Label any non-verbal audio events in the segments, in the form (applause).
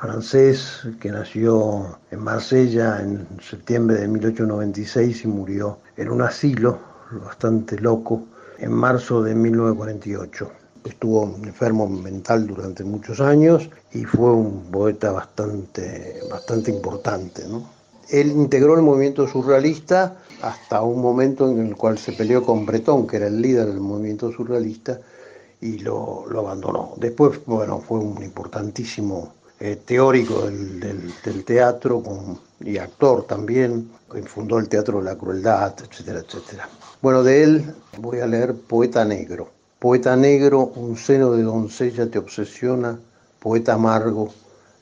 francés que nació en Marsella en septiembre de 1896 y murió en un asilo bastante loco en marzo de 1948. Estuvo enfermo mental durante muchos años y fue un poeta bastante, bastante importante. Él integró el movimiento surrealista hasta un momento en el cual se peleó con Breton, que era el líder del movimiento surrealista, y lo, lo abandonó. Después, bueno, fue un importantísimo eh, teórico del, teatro y actor también, fundó el Teatro de la Crueldad, etcétera, etcétera. Bueno, de él voy a leer Poeta Negro. Poeta negro, un seno de doncella te obsesiona, poeta amargo,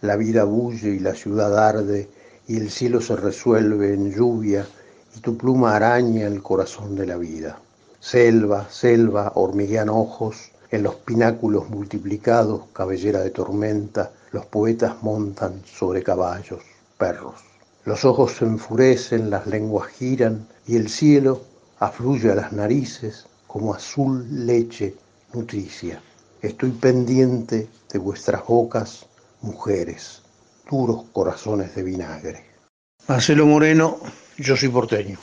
la vida bulle y la ciudad arde, y el cielo se resuelve en lluvia, y tu pluma araña el corazón de la vida. Selva, selva, hormiguean ojos, en los pináculos multiplicados, cabellera de tormenta, los poetas montan sobre caballos, perros. Los ojos se enfurecen, las lenguas giran y el cielo afluye a las narices como azul leche nutricia. Estoy pendiente de vuestras bocas, mujeres, duros corazones de vinagre. Marcelo Moreno, yo soy porteño.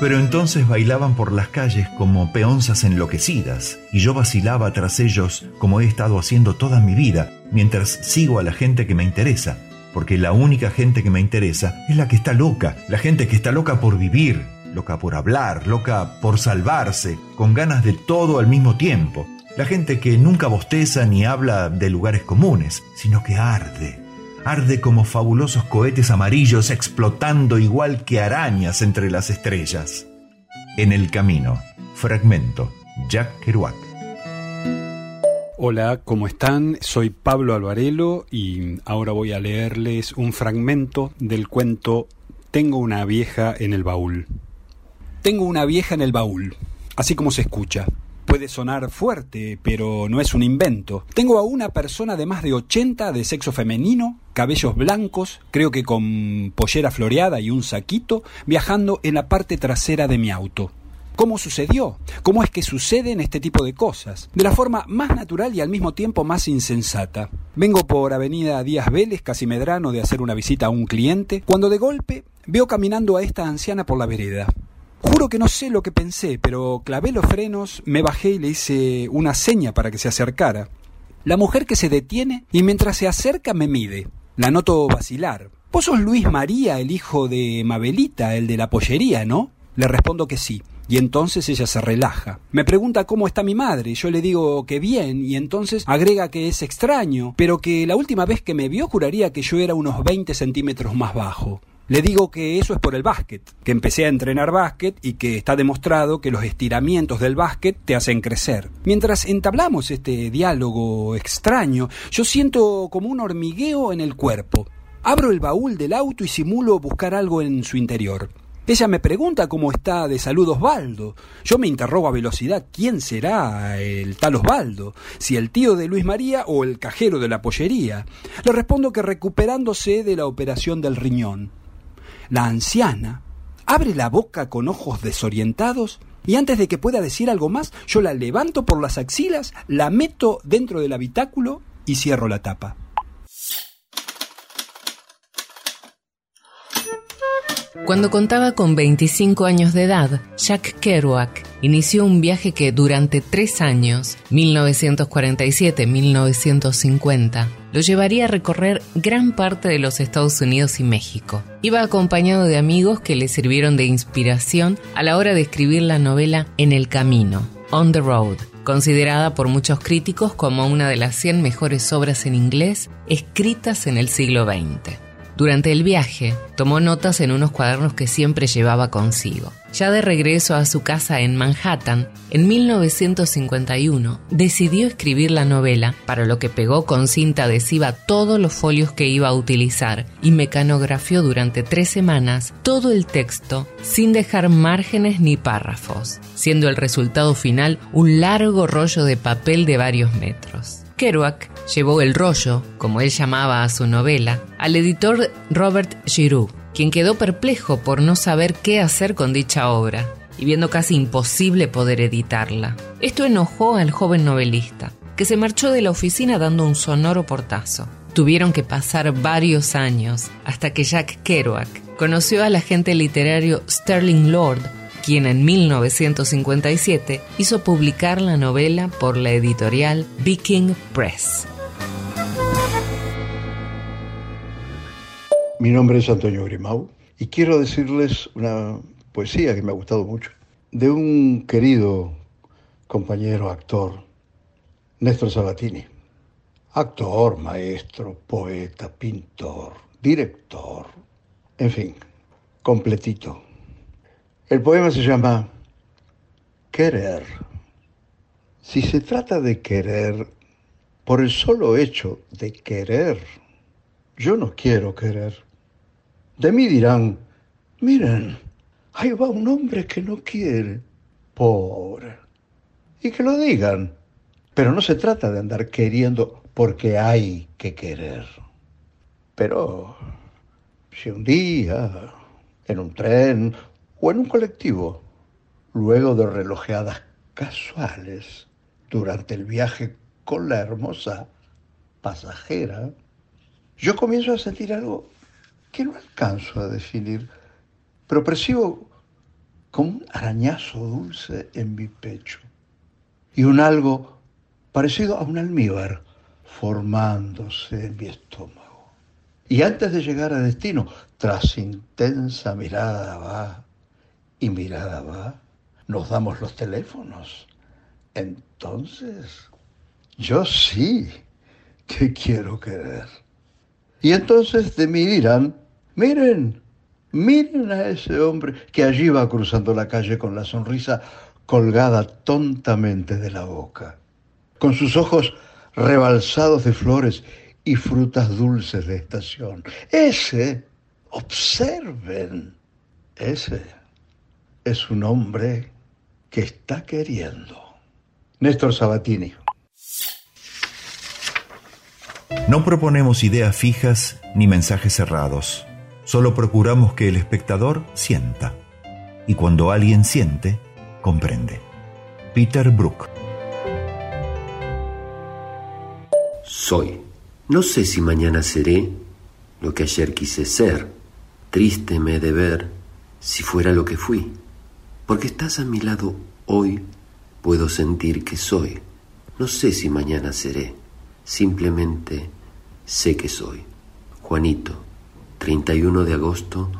Pero entonces bailaban por las calles como peonzas enloquecidas, y yo vacilaba tras ellos como he estado haciendo toda mi vida, mientras sigo a la gente que me interesa, porque la única gente que me interesa es la que está loca, la gente que está loca por vivir, loca por hablar, loca por salvarse, con ganas de todo al mismo tiempo. La gente que nunca bosteza ni habla de lugares comunes, sino que arde. Arde como fabulosos cohetes amarillos explotando igual que arañas entre las estrellas. En el camino. Fragmento. Jack Kerouac. Hola, ¿cómo están? Soy Pablo Alvarelo y ahora voy a leerles un fragmento del cuento Tengo una vieja en el baúl. Tengo una vieja en el baúl, así como se escucha. Puede sonar fuerte, pero no es un invento. Tengo a una persona de más de 80 de sexo femenino, cabellos blancos, creo que con pollera floreada y un saquito, viajando en la parte trasera de mi auto. ¿Cómo sucedió? ¿Cómo es que suceden este tipo de cosas? De la forma más natural y al mismo tiempo más insensata. Vengo por Avenida Díaz Vélez, casi medrano, de hacer una visita a un cliente, cuando de golpe veo caminando a esta anciana por la vereda. Juro que no sé lo que pensé, pero clavé los frenos, me bajé y le hice una seña para que se acercara. La mujer que se detiene y mientras se acerca me mide. La noto vacilar. Vos sos Luis María, el hijo de Mabelita, el de la pollería, ¿no? Le respondo que sí. Y entonces ella se relaja. Me pregunta cómo está mi madre. Yo le digo que bien y entonces agrega que es extraño, pero que la última vez que me vio juraría que yo era unos 20 centímetros más bajo. Le digo que eso es por el básquet, que empecé a entrenar básquet y que está demostrado que los estiramientos del básquet te hacen crecer. Mientras entablamos este diálogo extraño, yo siento como un hormigueo en el cuerpo. Abro el baúl del auto y simulo buscar algo en su interior. Ella me pregunta cómo está de salud Osvaldo. Yo me interrogo a velocidad quién será el tal Osvaldo, si el tío de Luis María o el cajero de la pollería. Le respondo que recuperándose de la operación del riñón. La anciana abre la boca con ojos desorientados y antes de que pueda decir algo más, yo la levanto por las axilas, la meto dentro del habitáculo y cierro la tapa. Cuando contaba con 25 años de edad, Jack Kerouac inició un viaje que durante tres años, 1947-1950, lo llevaría a recorrer gran parte de los Estados Unidos y México. Iba acompañado de amigos que le sirvieron de inspiración a la hora de escribir la novela En el Camino, On the Road, considerada por muchos críticos como una de las 100 mejores obras en inglés escritas en el siglo XX. Durante el viaje, tomó notas en unos cuadernos que siempre llevaba consigo. Ya de regreso a su casa en Manhattan, en 1951, decidió escribir la novela, para lo que pegó con cinta adhesiva todos los folios que iba a utilizar y mecanografió durante tres semanas todo el texto sin dejar márgenes ni párrafos, siendo el resultado final un largo rollo de papel de varios metros. Kerouac llevó el rollo, como él llamaba a su novela, al editor Robert Giroux, quien quedó perplejo por no saber qué hacer con dicha obra y viendo casi imposible poder editarla. Esto enojó al joven novelista, que se marchó de la oficina dando un sonoro portazo. Tuvieron que pasar varios años hasta que Jack Kerouac conoció al agente literario Sterling Lord quien en 1957 hizo publicar la novela por la editorial Viking Press. Mi nombre es Antonio Grimau y quiero decirles una poesía que me ha gustado mucho, de un querido compañero actor, Néstor Sabatini. Actor, maestro, poeta, pintor, director, en fin, completito. El poema se llama Querer. Si se trata de querer por el solo hecho de querer, yo no quiero querer. De mí dirán, miren, ahí va un hombre que no quiere. Pobre. Y que lo digan. Pero no se trata de andar queriendo porque hay que querer. Pero si un día, en un tren o en un colectivo, luego de relojeadas casuales durante el viaje con la hermosa pasajera, yo comienzo a sentir algo que no alcanzo a definir, pero percibo como un arañazo dulce en mi pecho y un algo parecido a un almíbar formándose en mi estómago. Y antes de llegar a destino, tras intensa mirada va y mirada va, nos damos los teléfonos. Entonces Yo sí que quiero querer. Y entonces de mí dirán, miren, miren a ese hombre que allí va cruzando la calle con la sonrisa colgada tontamente de la boca, con sus ojos rebalsados de flores y frutas dulces de estación. Ese, observen, ese es un hombre que está queriendo. Néstor Sabatini. No proponemos ideas fijas ni mensajes cerrados. Solo procuramos que el espectador sienta. Y cuando alguien siente, comprende. Peter Brook. Soy. No sé si mañana seré lo que ayer quise ser. Triste me de ver si fuera lo que fui. Porque estás a mi lado hoy, puedo sentir que soy. No sé si mañana seré. Simplemente sé que soy. Juanito, 31 de agosto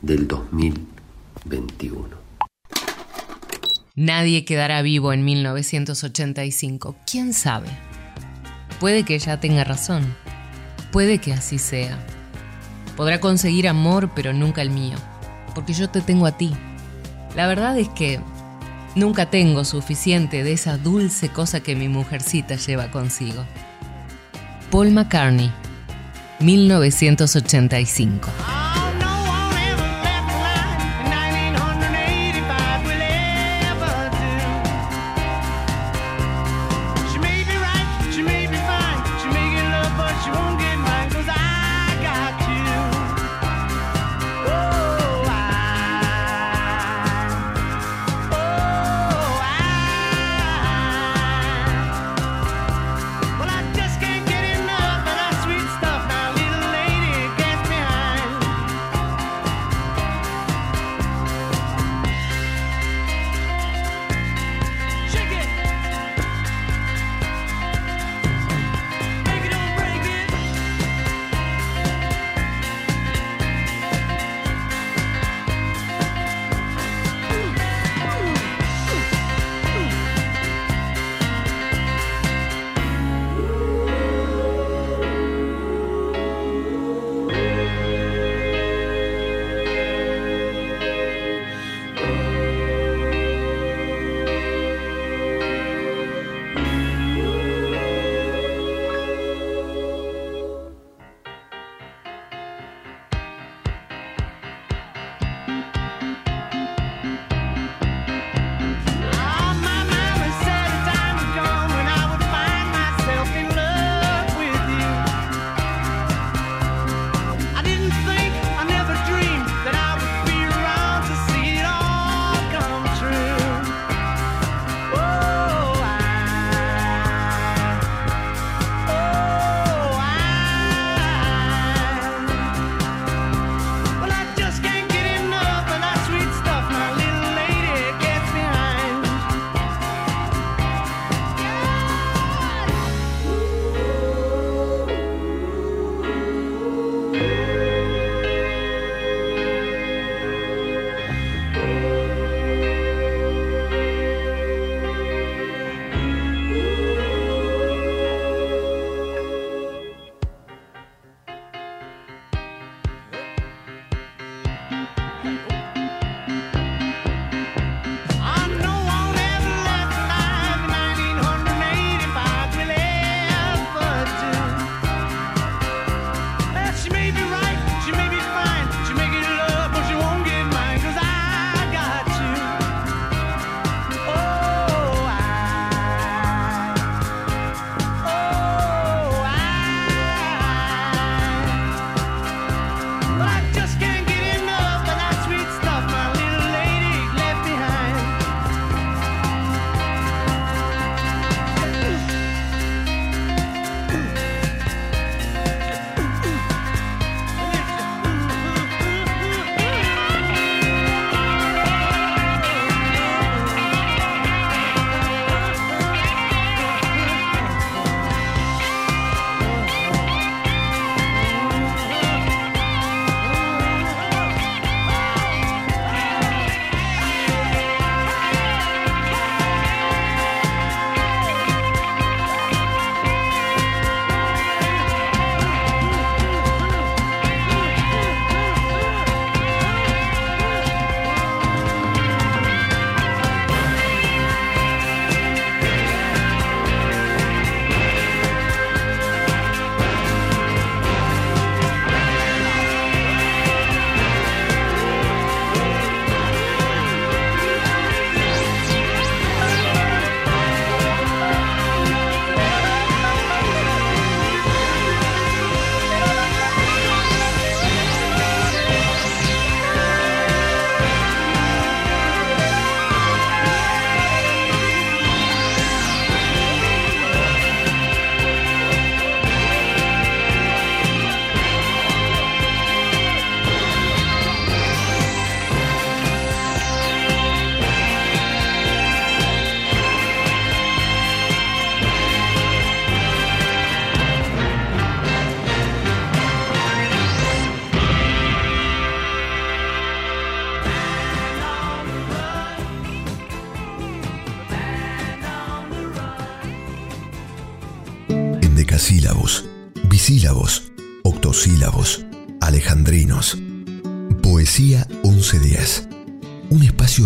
del 2021. Nadie quedará vivo en 1985. ¿Quién sabe? Puede que ella tenga razón. Puede que así sea. Podrá conseguir amor, pero nunca el mío. Porque yo te tengo a ti. La verdad es que nunca tengo suficiente de esa dulce cosa que mi mujercita lleva consigo. Paul McCartney, 1985.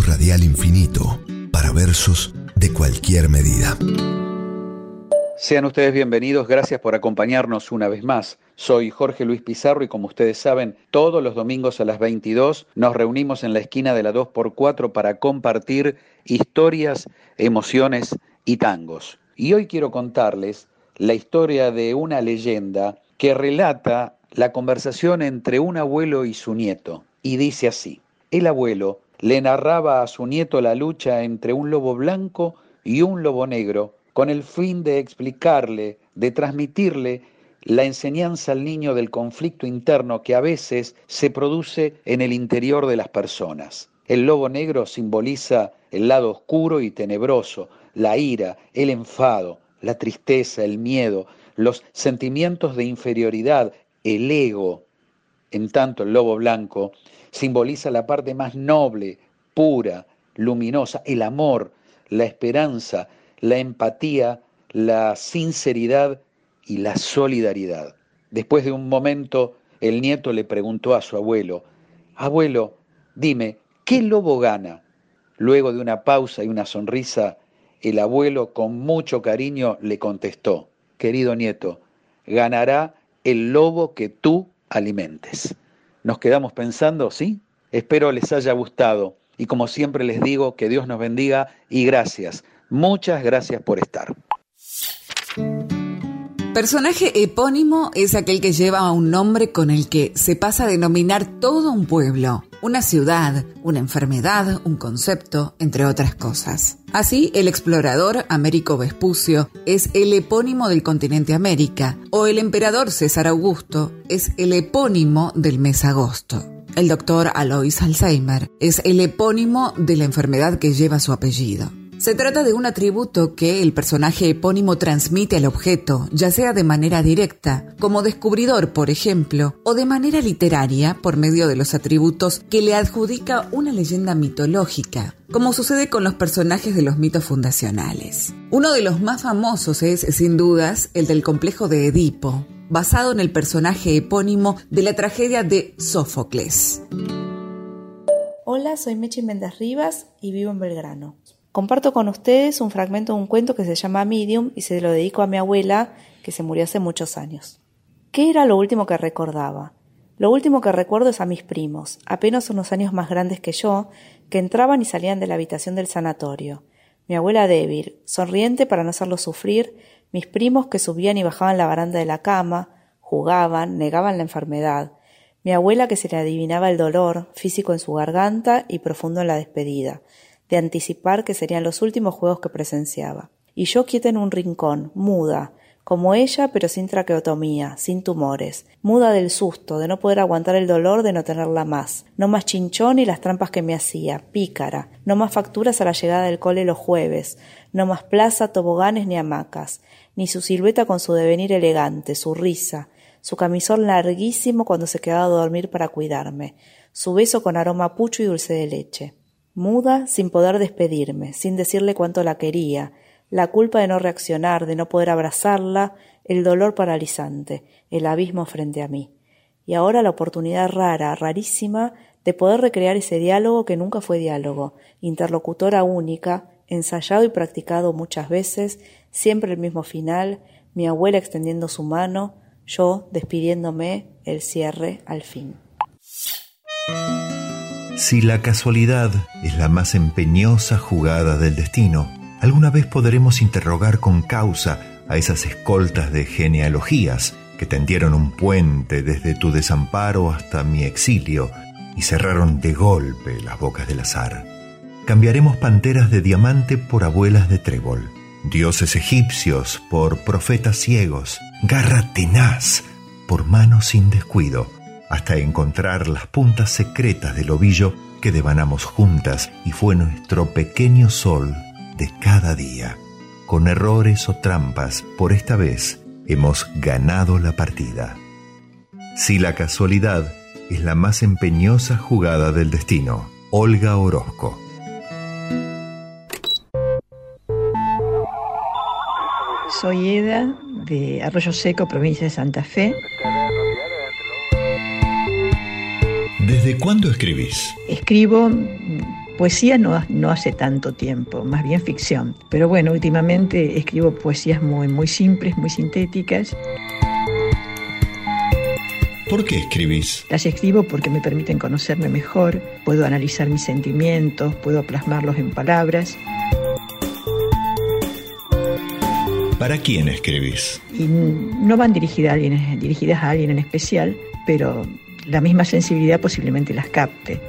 Radial infinito para versos de cualquier medida. Sean ustedes bienvenidos, gracias por acompañarnos una vez más. Soy Jorge Luis Pizarro y como ustedes saben, todos los domingos a las 22 nos reunimos en la esquina de la 2x4 para compartir historias, emociones y tangos. Y hoy quiero contarles la historia de una leyenda que relata la conversación entre un abuelo y su nieto. Y dice así, el abuelo le narraba a su nieto la lucha entre un lobo blanco y un lobo negro con el fin de explicarle, de transmitirle la enseñanza al niño del conflicto interno que a veces se produce en el interior de las personas. El lobo negro simboliza el lado oscuro y tenebroso, la ira, el enfado, la tristeza, el miedo, los sentimientos de inferioridad, el ego. En tanto, el lobo blanco simboliza la parte más noble, pura, luminosa, el amor, la esperanza, la empatía, la sinceridad y la solidaridad. Después de un momento, el nieto le preguntó a su abuelo, Abuelo, dime, ¿qué lobo gana? Luego de una pausa y una sonrisa, el abuelo con mucho cariño le contestó, querido nieto, ganará el lobo que tú alimentes. Nos quedamos pensando, ¿sí? Espero les haya gustado y como siempre les digo, que Dios nos bendiga y gracias. Muchas gracias por estar. Personaje epónimo es aquel que lleva un nombre con el que se pasa a denominar todo un pueblo, una ciudad, una enfermedad, un concepto, entre otras cosas. Así, el explorador Américo Vespucio es el epónimo del continente América, o el emperador César Augusto es el epónimo del mes agosto. El doctor Alois Alzheimer es el epónimo de la enfermedad que lleva su apellido. Se trata de un atributo que el personaje epónimo transmite al objeto, ya sea de manera directa, como descubridor, por ejemplo, o de manera literaria, por medio de los atributos que le adjudica una leyenda mitológica, como sucede con los personajes de los mitos fundacionales. Uno de los más famosos es, sin dudas, el del complejo de Edipo, basado en el personaje epónimo de la tragedia de Sófocles. Hola, soy Mechi Méndez Rivas y vivo en Belgrano. Comparto con ustedes un fragmento de un cuento que se llama Medium y se lo dedico a mi abuela, que se murió hace muchos años. ¿Qué era lo último que recordaba? Lo último que recuerdo es a mis primos, apenas unos años más grandes que yo, que entraban y salían de la habitación del sanatorio. Mi abuela débil, sonriente para no hacerlo sufrir, mis primos que subían y bajaban la baranda de la cama, jugaban, negaban la enfermedad, mi abuela que se le adivinaba el dolor, físico en su garganta y profundo en la despedida, de anticipar que serían los últimos juegos que presenciaba. Y yo quieta en un rincón, muda, como ella, pero sin traqueotomía, sin tumores, muda del susto, de no poder aguantar el dolor de no tenerla más, no más chinchón y las trampas que me hacía, pícara, no más facturas a la llegada del cole los jueves, no más plaza, toboganes ni hamacas, ni su silueta con su devenir elegante, su risa, su camisón larguísimo cuando se quedaba a dormir para cuidarme, su beso con aroma pucho y dulce de leche muda sin poder despedirme, sin decirle cuánto la quería, la culpa de no reaccionar, de no poder abrazarla, el dolor paralizante, el abismo frente a mí. Y ahora la oportunidad rara, rarísima, de poder recrear ese diálogo que nunca fue diálogo, interlocutora única, ensayado y practicado muchas veces, siempre el mismo final, mi abuela extendiendo su mano, yo despidiéndome, el cierre al fin. Si la casualidad es la más empeñosa jugada del destino, alguna vez podremos interrogar con causa a esas escoltas de genealogías que tendieron un puente desde tu desamparo hasta mi exilio y cerraron de golpe las bocas del azar. Cambiaremos panteras de diamante por abuelas de trébol, dioses egipcios por profetas ciegos, garra tenaz por manos sin descuido hasta encontrar las puntas secretas del ovillo que devanamos juntas y fue nuestro pequeño sol de cada día. Con errores o trampas, por esta vez hemos ganado la partida. Si la casualidad es la más empeñosa jugada del destino, Olga Orozco. Soy Eda, de Arroyo Seco, provincia de Santa Fe. ¿Desde cuándo escribís? Escribo poesía no, no hace tanto tiempo, más bien ficción. Pero bueno, últimamente escribo poesías muy, muy simples, muy sintéticas. ¿Por qué escribís? Las escribo porque me permiten conocerme mejor, puedo analizar mis sentimientos, puedo plasmarlos en palabras. ¿Para quién escribís? Y no van dirigidas a alguien, dirigidas a alguien en especial, pero la misma sensibilidad posiblemente las capte.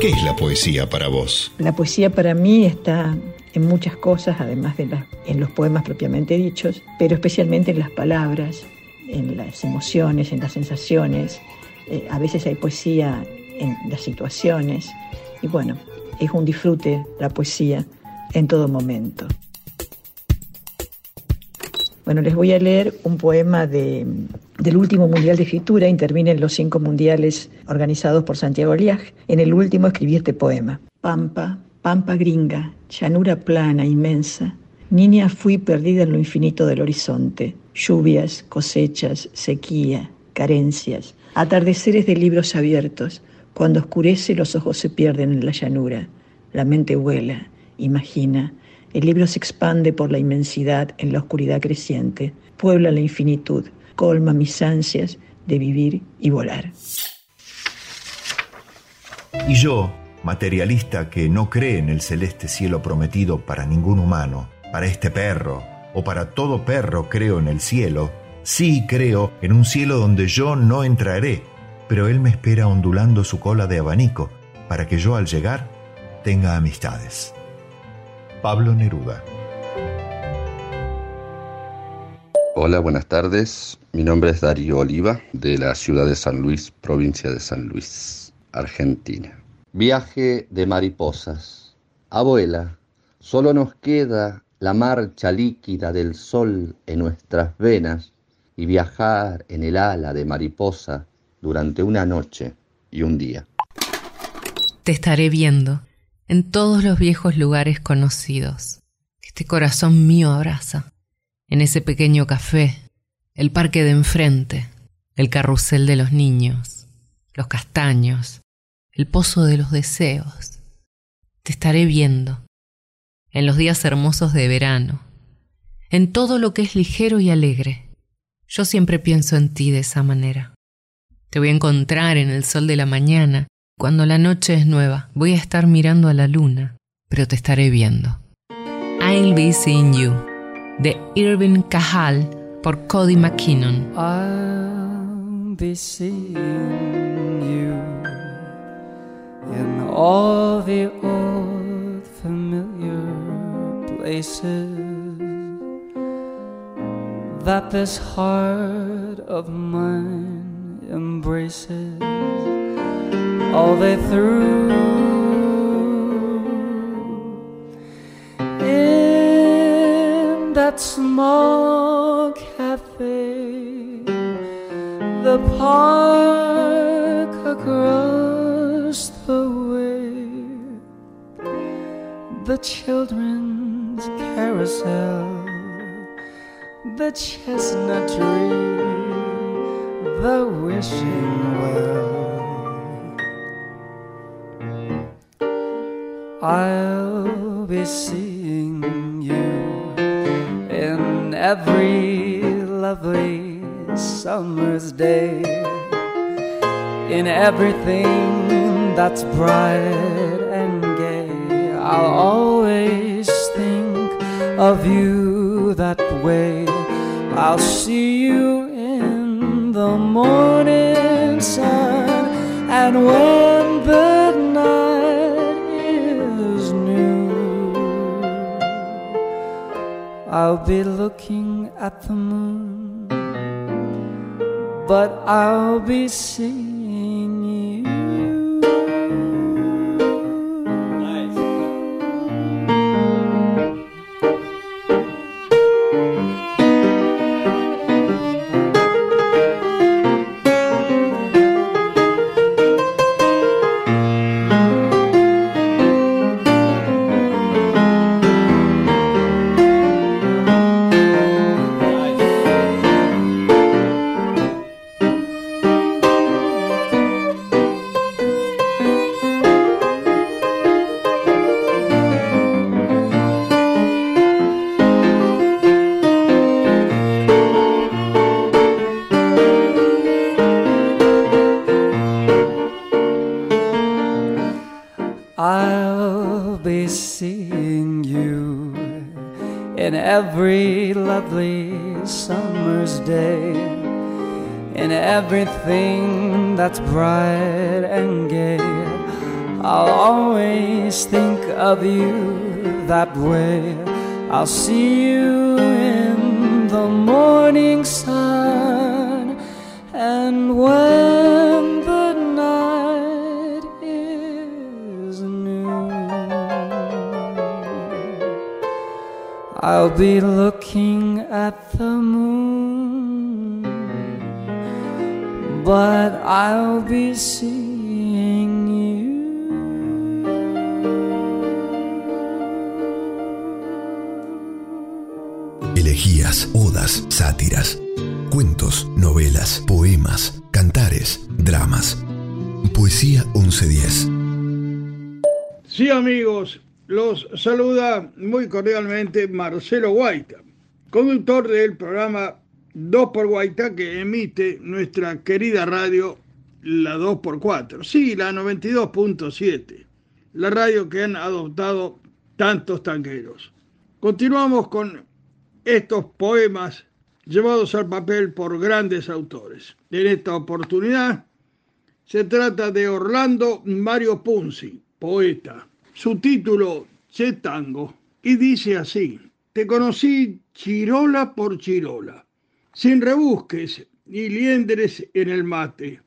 ¿Qué es la poesía para vos? La poesía para mí está en muchas cosas, además de en los poemas propiamente dichos, pero especialmente en las palabras, en las emociones, en las sensaciones. Eh, a veces hay poesía en las situaciones y bueno, es un disfrute la poesía en todo momento. Bueno, les voy a leer un poema de, del último Mundial de Escritura. Intervienen los cinco mundiales organizados por Santiago Liag. En el último escribí este poema. Pampa, pampa gringa, llanura plana, inmensa. Niña fui perdida en lo infinito del horizonte. Lluvias, cosechas, sequía, carencias, atardeceres de libros abiertos. Cuando oscurece los ojos se pierden en la llanura. La mente vuela, imagina, el libro se expande por la inmensidad en la oscuridad creciente, puebla la infinitud, colma mis ansias de vivir y volar. Y yo, materialista que no cree en el celeste cielo prometido para ningún humano, para este perro, o para todo perro creo en el cielo, sí creo en un cielo donde yo no entraré, pero él me espera ondulando su cola de abanico, para que yo al llegar tenga amistades. Pablo Neruda. Hola, buenas tardes. Mi nombre es Darío Oliva, de la ciudad de San Luis, provincia de San Luis, Argentina. Viaje de mariposas. Abuela, solo nos queda la marcha líquida del sol en nuestras venas y viajar en el ala de mariposa durante una noche y un día. Te estaré viendo en todos los viejos lugares conocidos que este corazón mío abraza, en ese pequeño café, el parque de enfrente, el carrusel de los niños, los castaños, el pozo de los deseos. Te estaré viendo en los días hermosos de verano, en todo lo que es ligero y alegre. Yo siempre pienso en ti de esa manera. Te voy a encontrar en el sol de la mañana, cuando la noche es nueva, voy a estar mirando a la luna, pero te estaré viendo. I'll be seeing you, de Irving Cajal por Cody McKinnon. I'll be seeing you in all the old familiar places that this heart of mine embraces all the way through. In that small cafe, the park across the way, the children's carousel, the chestnut tree, the wishing well. I'll be seeing you in every lovely summer's day, in everything that's bright and gay. I'll always think of you that way. I'll see you in the morning sun, and when the I'll be looking at the moon, but I'll be seeing everything that's bright and gay. I'll always think of you that way. I'll see you in the morning sun, and when the night is new, I'll be looking at the moon, but I'll be seeing you. Elegías, odas, sátiras, cuentos, novelas, poemas, cantares, dramas. Poesía 1110. Sí, amigos, los saluda muy cordialmente Marcelo Guaita, conductor del programa 2 por Guaita que emite nuestra querida radio, la 2x4. Sí, la 92.7, la radio que han adoptado tantos tanqueros. Continuamos con estos poemas llevados al papel por grandes autores. En esta oportunidad se trata de Orlando Mario Punzi, poeta. Su título, Che Tango, y dice así, te conocí chirola por chirola, sin rebusques ni liendres en el mate,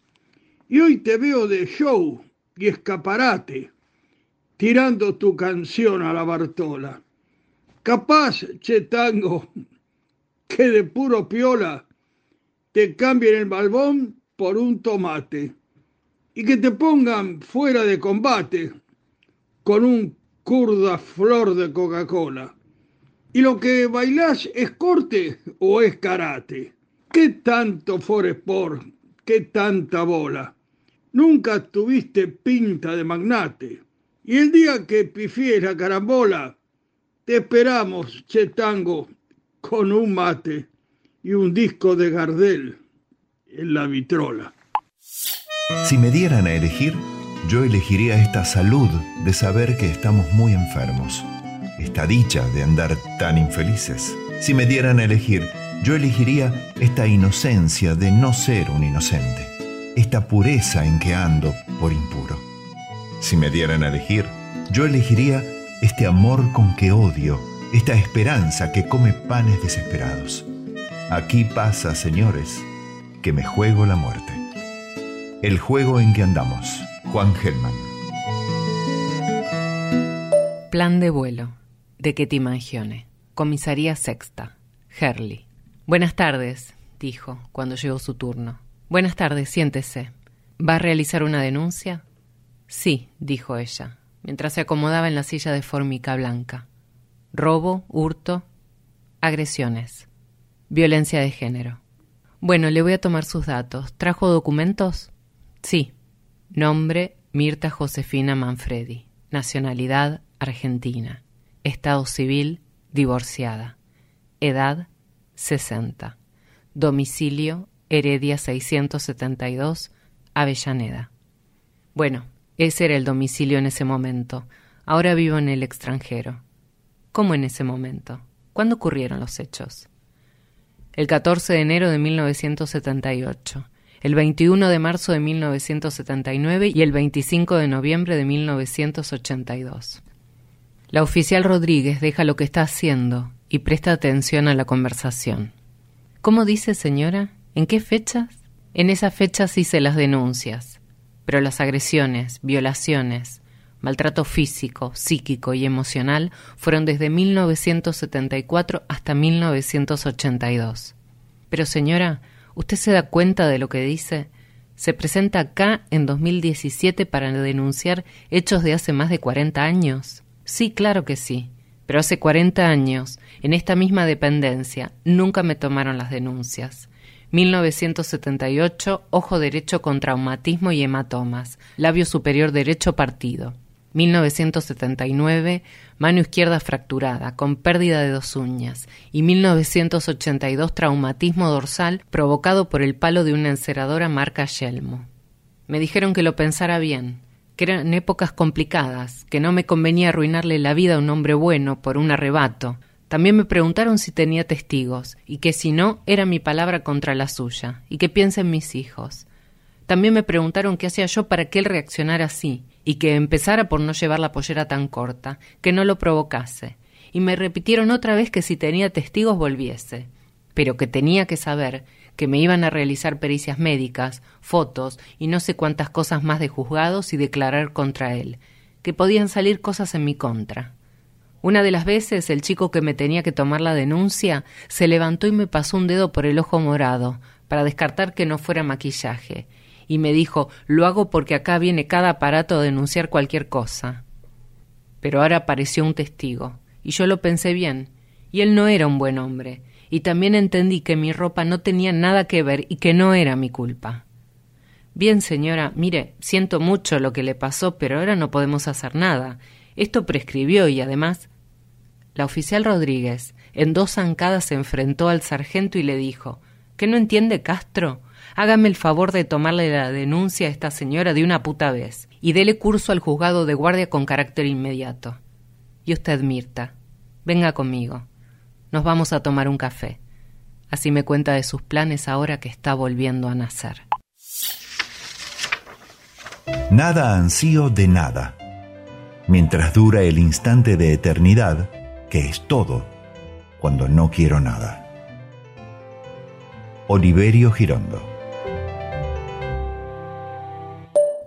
y hoy te veo de show y escaparate, tirando tu canción a la Bartola. Capaz, che tango, que de puro piola te cambien el balbón por un tomate y que te pongan fuera de combate con un curda flor de Coca-Cola. Y lo que bailás es corte o es karate. ¿Qué tanto Foresport? ¿Qué tanta bola? Nunca tuviste pinta de magnate. Y el día que pifies la carambola, te esperamos, che tango, con un mate y un disco de Gardel en la vitrola. Si me dieran a elegir, yo elegiría esta salud de saber que estamos muy enfermos, esta dicha de andar tan infelices. Si me dieran a elegir, yo elegiría esta inocencia de no ser un inocente, esta pureza en que ando por impuro. Si me dieran a elegir, yo elegiría este amor con que odio, esta esperanza que come panes desesperados. Aquí pasa, señores, que me juego la muerte. El juego en que andamos. Juan Gelman. Plan de vuelo. De Ketty Mangione. Comisaría Sexta. Herley. Buenas tardes, dijo, cuando llegó su turno. Buenas tardes, siéntese. ¿Va a realizar una denuncia? Sí, dijo ella, mientras se acomodaba en la silla de fórmica blanca. Robo, hurto, agresiones, violencia de género. Bueno, le voy a tomar sus datos. ¿Trajo documentos? Sí. Nombre, Mirta Josefina Manfredi. Nacionalidad, Argentina. Estado civil, divorciada. Edad, 60. Domicilio, Heredia 672, Avellaneda. Bueno, ese era el domicilio en ese momento. Ahora vivo en el extranjero. ¿Cómo en ese momento? ¿Cuándo ocurrieron los hechos? El 14 de enero de 1978, el 21 de marzo de 1979 y el 25 de noviembre de 1982. La oficial Rodríguez deja lo que está haciendo y presta atención a la conversación. ¿Cómo dice, señora? ¿En qué fechas? En esas fechas hice las denuncias, pero las agresiones, violaciones, maltrato físico, psíquico y emocional fueron desde 1974 hasta 1982. Pero señora, ¿usted se da cuenta de lo que dice? Se presenta acá en 2017 para denunciar hechos de hace más de 40 años. Sí, claro que sí. Pero hace 40 años, en esta misma dependencia, nunca me tomaron las denuncias. 1978, ojo derecho con traumatismo y hematomas, labio superior derecho partido. 1979, mano izquierda fracturada, con pérdida de dos uñas, y 1982, traumatismo dorsal provocado por el palo de una enceradora marca Yelmo. Me dijeron que lo pensara bien, que eran épocas complicadas, que no me convenía arruinarle la vida a un hombre bueno por un arrebato, También me preguntaron si tenía testigos, y que si no, era mi palabra contra la suya, y que piensen mis hijos. También me preguntaron qué hacía yo para que él reaccionara así, y que empezara por no llevar la pollera tan corta, que no lo provocase. Y me repitieron otra vez que si tenía testigos volviese, pero que tenía que saber que me iban a realizar pericias médicas, fotos y no sé cuántas cosas más de juzgados y declarar contra él, que podían salir cosas en mi contra. Una de las veces el chico que me tenía que tomar la denuncia se levantó y me pasó un dedo por el ojo morado, para descartar que no fuera maquillaje, y me dijo lo hago porque acá viene cada aparato a denunciar cualquier cosa. Pero ahora apareció un testigo, y yo lo pensé bien, y él no era un buen hombre, y también entendí que mi ropa no tenía nada que ver y que no era mi culpa. Bien, señora, mire, siento mucho lo que le pasó, pero ahora no podemos hacer nada. Esto prescribió y además. La oficial Rodríguez, en dos zancadas, se enfrentó al sargento y le dijo ¿Que no entiende Castro? Hágame el favor de tomarle la denuncia a esta señora de una puta vez y dele curso al juzgado de guardia con carácter inmediato. Y usted, Mirta, venga conmigo. Nos vamos a tomar un café. Así me cuenta de sus planes ahora que está volviendo a nacer. Nada ansío de nada. Mientras dura el instante de eternidad, que es todo, cuando no quiero nada. Oliverio Girondo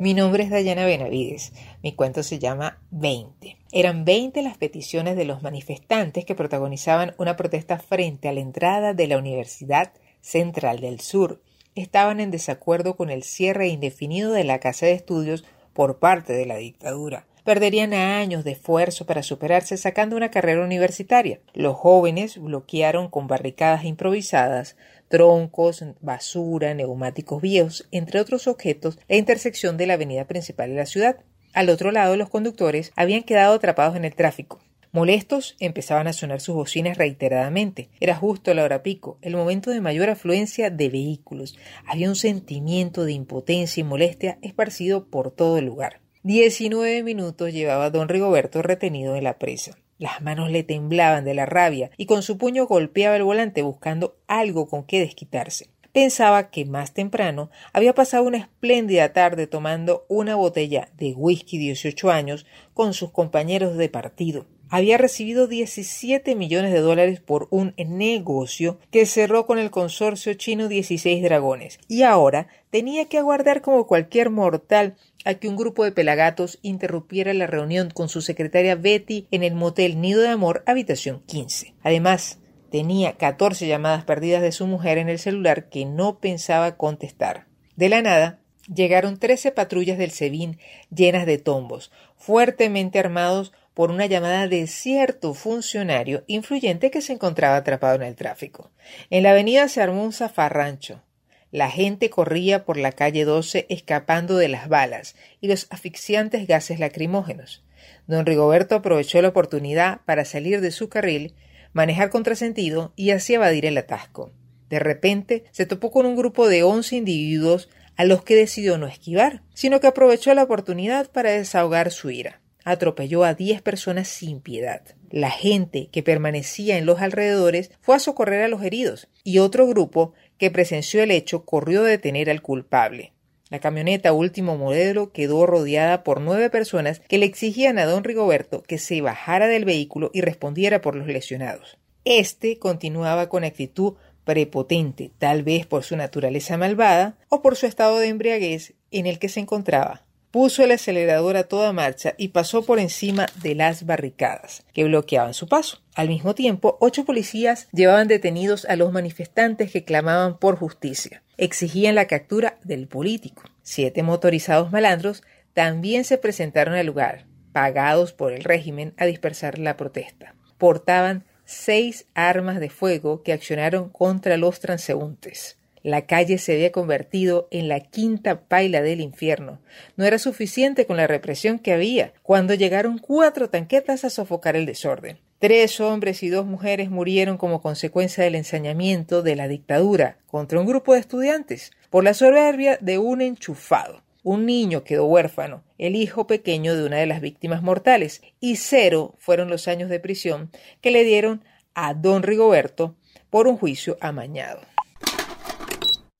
Mi nombre es Dayana Benavides. Mi cuento se llama 20. Eran 20 las peticiones de los manifestantes que protagonizaban una protesta frente a la entrada de la Universidad Central del Sur. Estaban en desacuerdo con el cierre indefinido de la Casa de Estudios por parte de la dictadura. Perderían años de esfuerzo para superarse sacando una carrera universitaria. Los jóvenes bloquearon con barricadas improvisadas troncos, basura, neumáticos viejos, entre otros objetos, la intersección de la avenida principal de la ciudad. Al otro lado, los conductores habían quedado atrapados en el tráfico. Molestos, empezaban a sonar sus bocinas reiteradamente. Era justo la hora pico, el momento de mayor afluencia de vehículos. Había un sentimiento de impotencia y molestia esparcido por todo el lugar. Diecinueve minutos llevaba don Rigoberto retenido en la presa. Las manos le temblaban de la rabia y con su puño golpeaba el volante buscando algo con que desquitarse. Pensaba que más temprano había pasado una espléndida tarde tomando una botella de whisky 18 años con sus compañeros de partido. Había recibido 17 millones de dólares por un negocio que cerró con el consorcio chino 16 dragones y ahora tenía que aguardar como cualquier mortal a que un grupo de pelagatos interrumpiera la reunión con su secretaria Betty en el motel Nido de Amor, habitación 15. Además, tenía 14 llamadas perdidas de su mujer en el celular que no pensaba contestar. De la nada, llegaron 13 patrullas del SEBIN llenas de tombos, fuertemente armados por una llamada de cierto funcionario influyente que se encontraba atrapado en el tráfico. En la avenida se armó un zafarrancho. La gente corría por la calle 12 escapando de las balas y los asfixiantes gases lacrimógenos. Don Rigoberto aprovechó la oportunidad para salir de su carril, manejar contrasentido y así evadir el atasco. De repente se topó con un grupo de once individuos a los que decidió no esquivar, sino que aprovechó la oportunidad para desahogar su ira. Atropelló a diez personas sin piedad. La gente que permanecía en los alrededores fue a socorrer a los heridos, y otro grupo que presenció el hecho corrió a detener al culpable. La camioneta último modelo quedó rodeada por nueve personas que le exigían a don Rigoberto que se bajara del vehículo y respondiera por los lesionados. Este continuaba con actitud prepotente, tal vez por su naturaleza malvada o por su estado de embriaguez en el que se encontraba. Puso el acelerador a toda marcha y pasó por encima de las barricadas que bloqueaban su paso. Al mismo tiempo, ocho policías llevaban detenidos a los manifestantes que clamaban por justicia. Exigían la captura del político. Siete motorizados malandros también se presentaron al lugar, pagados por el régimen a dispersar la protesta. Portaban seis armas de fuego que accionaron contra los transeúntes. La calle se había convertido en la quinta paila del infierno. No era suficiente con la represión que había cuando llegaron cuatro tanquetas a sofocar el desorden. Tres hombres y dos mujeres murieron como consecuencia del ensañamiento de la dictadura contra un grupo de estudiantes por la soberbia de un enchufado. Un niño quedó huérfano, el hijo pequeño de una de las víctimas mortales, y cero fueron los años de prisión que le dieron a don Rigoberto por un juicio amañado.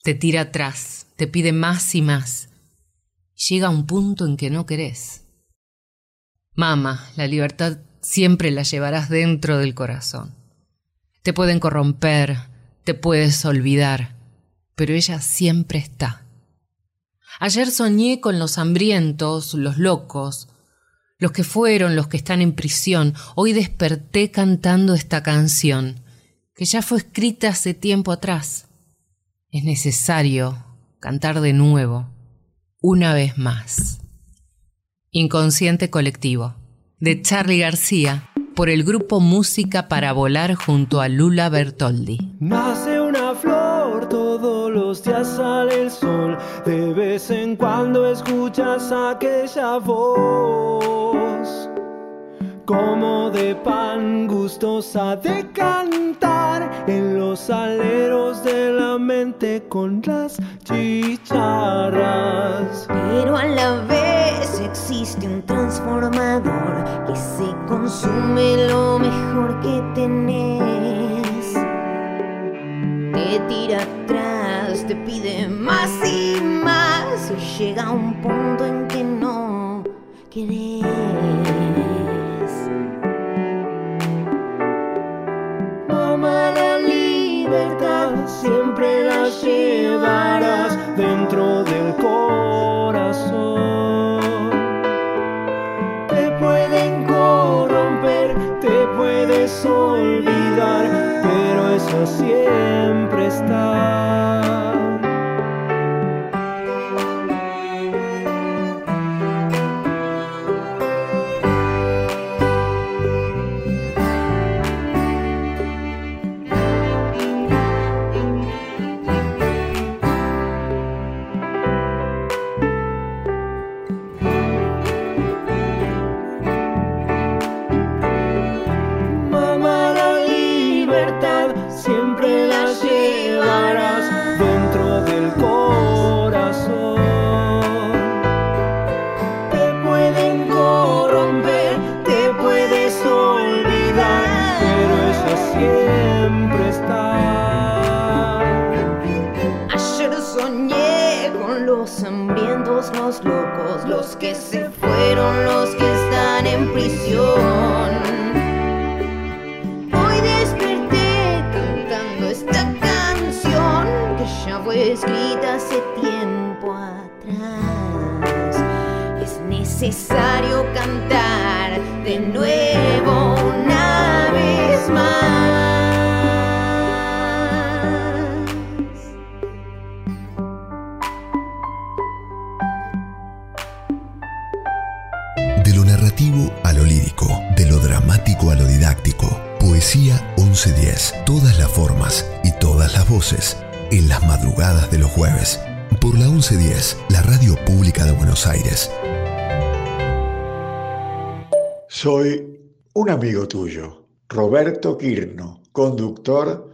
Te tira atrás, te pide más y más. Llega un punto en que no querés. Mama, la libertad siempre la llevarás dentro del corazón. Te pueden corromper, te puedes olvidar, pero ella siempre está. Ayer soñé con los hambrientos, los locos, los que fueron, los que están en prisión. Hoy desperté cantando esta canción, que ya fue escrita hace tiempo atrás. Es necesario cantar de nuevo, una vez más. Inconsciente colectivo, de Charlie García, por el grupo Música para Volar junto a Lula Bertoldi. Nace una flor, todos los días sale el sol. De vez en cuando escuchas aquella voz, como de pan gustosa de cantar en los aleros de la mente con las chicharras. Pero a la vez existe un transformador que se consume lo mejor que tenés. Te tira atrás, te pide más y más. Llega un punto en que no querés. Siempre la llevarás dentro del corazón. Te pueden corromper, te puedes olvidar, pero eso siempre está. Los que se fueron, los que están en prisión. Hoy desperté cantando esta canción que ya fue escrita hace tiempo atrás. Es necesario cantar de nuevo madrugadas de los jueves. Por la 1110, la radio pública de Buenos Aires. Soy un amigo tuyo, Roberto Quirno, conductor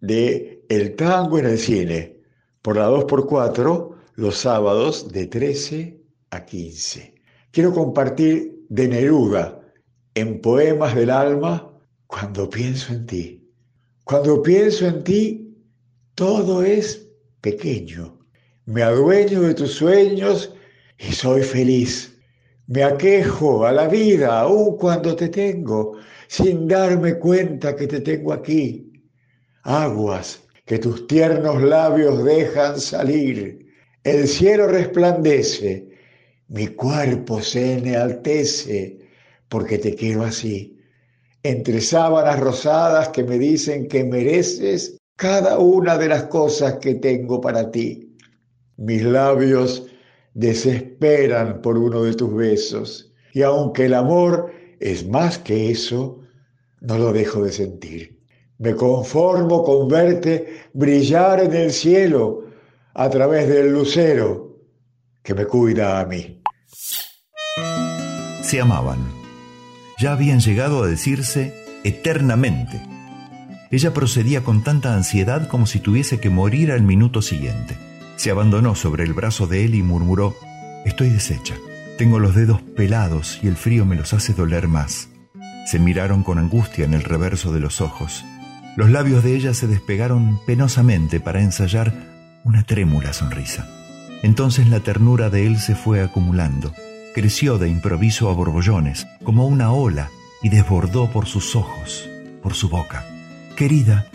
de El Tango en el Cine, por la 2x4, los sábados de 13 a 15. Quiero compartir de Neruda en Poemas del Alma cuando pienso en ti. Cuando pienso en ti, todo es pequeño. Me adueño de tus sueños y soy feliz. Me aquejo a la vida aun cuando te tengo, sin darme cuenta que te tengo aquí. Aguas que tus tiernos labios dejan salir. El cielo resplandece, mi cuerpo se enaltece porque te quiero así. Entre sábanas rosadas que me dicen que mereces cada una de las cosas que tengo para ti. Mis labios desesperan por uno de tus besos y aunque el amor es más que eso, no lo dejo de sentir. Me conformo con verte brillar en el cielo a través del lucero que me cuida a mí. Se amaban. Ya habían llegado a decirse eternamente. Ella procedía con tanta ansiedad como si tuviese que morir al minuto siguiente. Se abandonó sobre el brazo de él y murmuró, Estoy deshecha. Tengo los dedos pelados y el frío me los hace doler más. Se miraron con angustia en el reverso de los ojos. Los labios de ella se despegaron penosamente para ensayar una trémula sonrisa. Entonces la ternura de él se fue acumulando, creció de improviso a borbollones, como una ola, y desbordó por sus ojos, por su boca. Querida,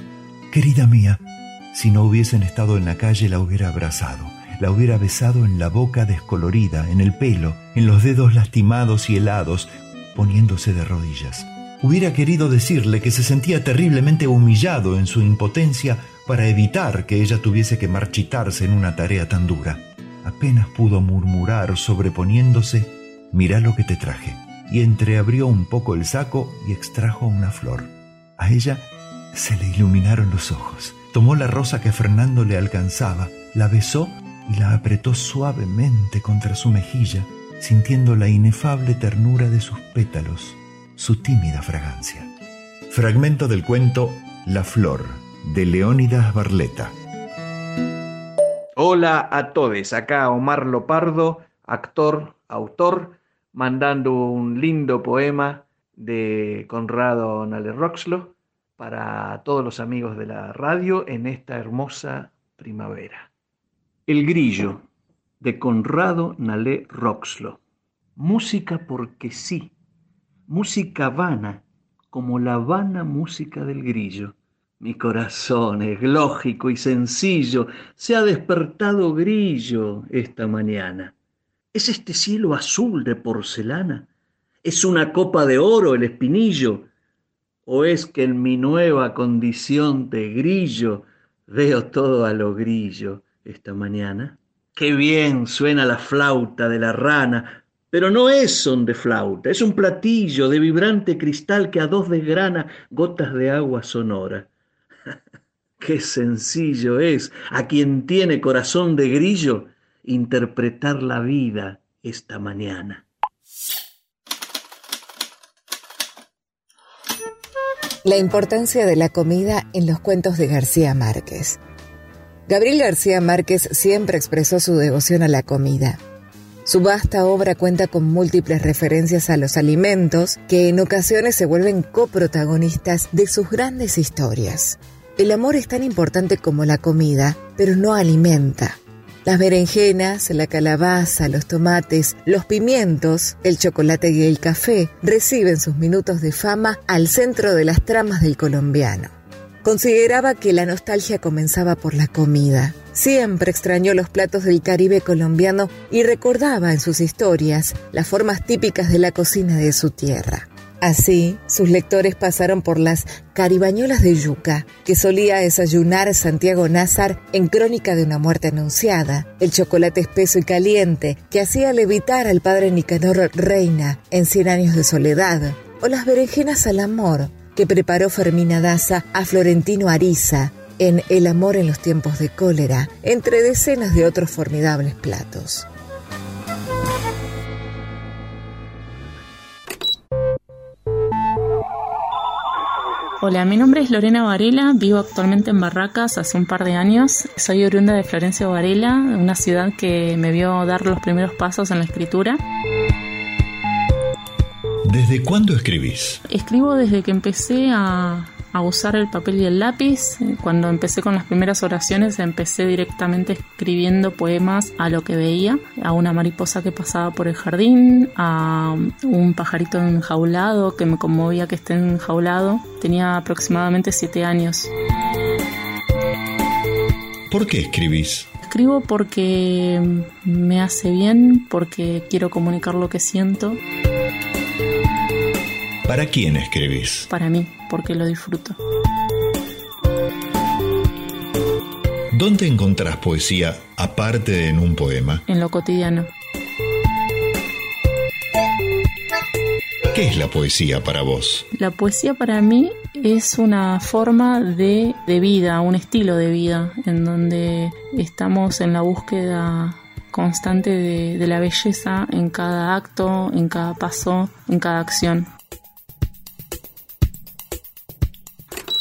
querida mía, si no hubiesen estado en la calle la hubiera abrazado, la hubiera besado en la boca descolorida, en el pelo, en los dedos lastimados y helados, poniéndose de rodillas. Hubiera querido decirle que se sentía terriblemente humillado en su impotencia para evitar que ella tuviese que marchitarse en una tarea tan dura. Apenas pudo murmurar sobreponiéndose, mira lo que te traje, y entreabrió un poco el saco y extrajo una flor. A ella se le iluminaron los ojos. Tomó la rosa que Fernando le alcanzaba, la besó y la apretó suavemente contra su mejilla, sintiendo la inefable ternura de sus pétalos, su tímida fragancia. Fragmento del cuento La Flor, de Leónidas Barleta. Hola a todos, acá Omar Lopardo, actor, autor, mandando un lindo poema de Conrado Nale Roxlo para todos los amigos de la radio en esta hermosa primavera. El grillo de Conrado Nalé Roxlo. Música porque sí, música vana, como la vana música del grillo. Mi corazón es lógico y sencillo, se ha despertado grillo esta mañana. ¿Es este cielo azul de porcelana? ¿Es una copa de oro el espinillo? ¿O es que en mi nueva condición de grillo veo todo a lo grillo esta mañana? Qué bien suena la flauta de la rana, pero no es son de flauta, es un platillo de vibrante cristal que a dos desgrana gotas de agua sonora. (laughs) Qué sencillo es a quien tiene corazón de grillo interpretar la vida esta mañana. La importancia de la comida en los cuentos de García Márquez. Gabriel García Márquez siempre expresó su devoción a la comida. Su vasta obra cuenta con múltiples referencias a los alimentos que en ocasiones se vuelven coprotagonistas de sus grandes historias. El amor es tan importante como la comida, pero no alimenta. Las berenjenas, la calabaza, los tomates, los pimientos, el chocolate y el café reciben sus minutos de fama al centro de las tramas del colombiano. Consideraba que la nostalgia comenzaba por la comida. Siempre extrañó los platos del Caribe colombiano y recordaba en sus historias las formas típicas de la cocina de su tierra. Así, sus lectores pasaron por las caribañolas de yuca, que solía desayunar Santiago Nazar en Crónica de una muerte anunciada, el chocolate espeso y caliente, que hacía levitar al padre Nicanor Reina en Cien años de soledad, o las berenjenas al amor, que preparó Fermina Daza a Florentino Ariza en El amor en los tiempos de cólera, entre decenas de otros formidables platos. Hola, mi nombre es Lorena Varela, vivo actualmente en Barracas hace un par de años. Soy oriunda de Florencia Varela, una ciudad que me vio dar los primeros pasos en la escritura. ¿Desde cuándo escribís? Escribo desde que empecé a, a usar el papel y el lápiz. Cuando empecé con las primeras oraciones empecé directamente escribiendo poemas a lo que veía, a una mariposa que pasaba por el jardín, a un pajarito enjaulado que me conmovía que esté enjaulado. Tenía aproximadamente siete años. ¿Por qué escribís? Escribo porque me hace bien, porque quiero comunicar lo que siento. ¿Para quién escribís? Para mí, porque lo disfruto. ¿Dónde encontrás poesía aparte de en un poema? En lo cotidiano. ¿Qué es la poesía para vos? La poesía para mí es una forma de, de vida, un estilo de vida, en donde estamos en la búsqueda constante de, de la belleza en cada acto, en cada paso, en cada acción.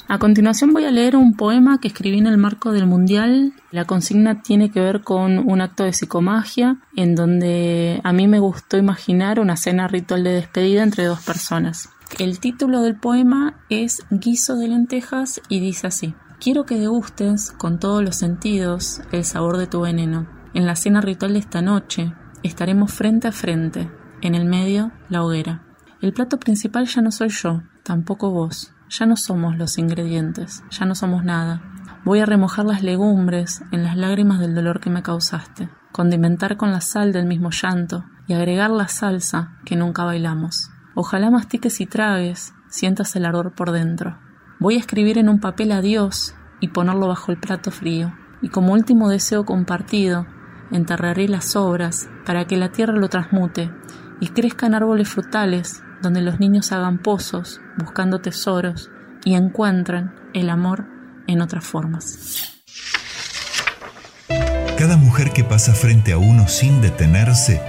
A continuación voy a leer un poema que escribí en el marco del Mundial. La consigna tiene que ver con un acto de psicomagia en donde a mí me gustó imaginar una cena ritual de despedida entre dos personas. El título del poema es Guiso de lentejas y dice así. Quiero que degustes con todos los sentidos el sabor de tu veneno. En la cena ritual de esta noche estaremos frente a frente, en el medio la hoguera. El plato principal ya no soy yo, tampoco vos. Ya no somos los ingredientes, ya no somos nada. Voy a remojar las legumbres en las lágrimas del dolor que me causaste, condimentar con la sal del mismo llanto y agregar la salsa que nunca bailamos. Ojalá mastiques y tragues, sientas el ardor por dentro. Voy a escribir en un papel adiós y ponerlo bajo el plato frío. Y como último deseo compartido, enterraré las obras para que la tierra lo transmute y crezcan árboles frutales donde los niños hagan pozos buscando tesoros y encuentren el amor en otras formas. Cada mujer que pasa frente a uno sin detenerse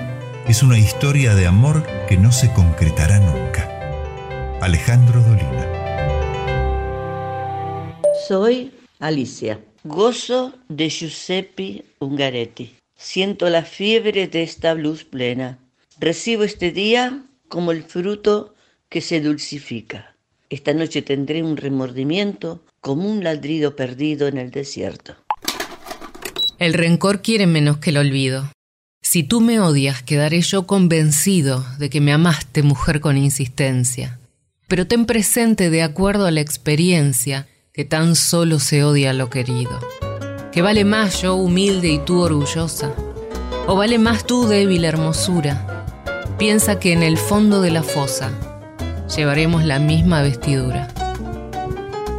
es una historia de amor que no se concretará nunca. Alejandro Dolina. Soy Alicia. Gozo de Giuseppe Ungaretti. Siento la fiebre de esta luz plena. Recibo este día como el fruto que se dulcifica. Esta noche tendré un remordimiento como un ladrido perdido en el desierto. El rencor quiere menos que el olvido. Si tú me odias, quedaré yo convencido de que me amaste, mujer con insistencia. Pero ten presente, de acuerdo a la experiencia, que tan solo se odia lo querido. Que vale más yo humilde y tú orgullosa. O vale más tú débil hermosura. Piensa que en el fondo de la fosa llevaremos la misma vestidura.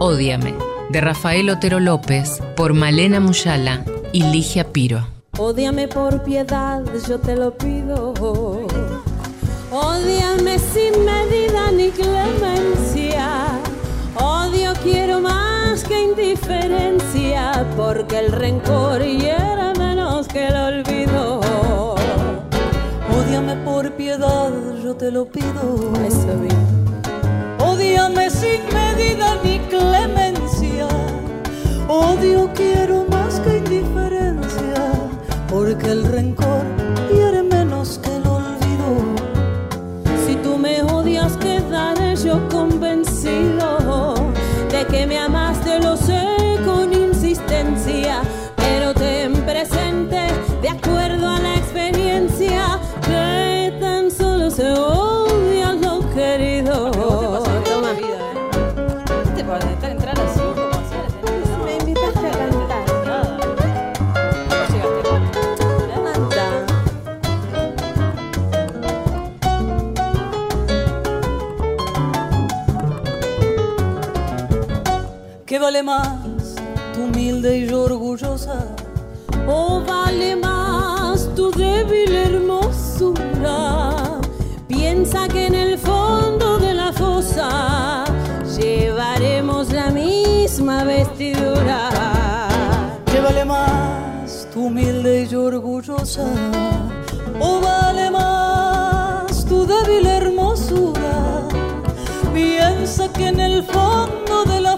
Ódiame, de Rafael Otero López, por Malena Muyala y Ligia Piro. Ódiame por piedad, yo te lo pido. Ódiame sin medida ni clemencia. Odio quiero más que indiferencia, porque el rencor hiera menos que el olvido. Ódiame por piedad, yo te lo pido. Ódiame sin medida ni clemencia. Odio quiero más que indiferencia, porque el rencor hiere menos que el olvido. Si tú me odias, quedaré yo convencido de que me amaste, ¿Qué vale más, tu humilde y orgullosa? ¿O vale más tu débil hermosura? Piensa que en el fondo de la fosa llevaremos la misma vestidura. ¿Qué vale más, tu humilde y orgullosa? ¿O vale más tu débil hermosura? Piensa que en el fondo de la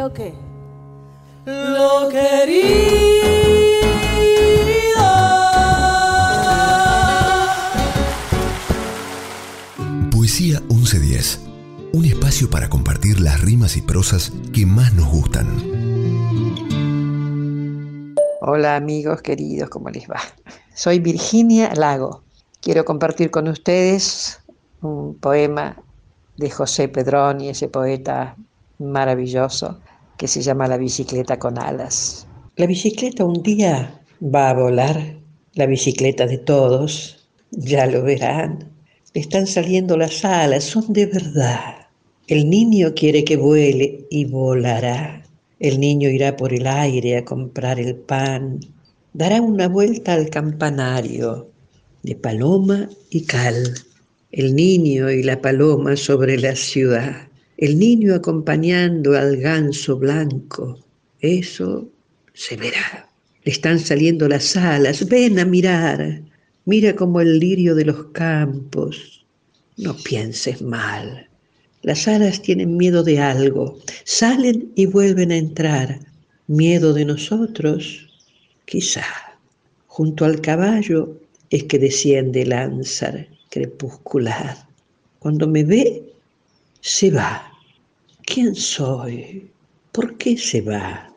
lo que lo querido. Poesía 1110. Un espacio para compartir las rimas y prosas que más nos gustan. Hola amigos queridos, ¿cómo les va? Soy Virginia Lago. Quiero compartir con ustedes un poema de José Pedroni, ese poeta maravilloso que se llama La bicicleta con alas. La bicicleta un día va a volar, la bicicleta de todos, ya lo verán. Están saliendo las alas, son de verdad. El niño quiere que vuele y volará. El niño irá por el aire a comprar el pan. Dará una vuelta al campanario de paloma y cal. el niño y la paloma sobre la ciudad, el niño acompañando al ganso blanco, eso se verá. Le están saliendo las alas, ven a mirar, mira como el lirio de los campos. No pienses mal. Las alas tienen miedo de algo, salen y vuelven a entrar. Miedo de nosotros, quizá. Junto al caballo es que desciende el ánsar crepuscular. Cuando me ve, se va. ¿Quién soy? ¿Por qué se va?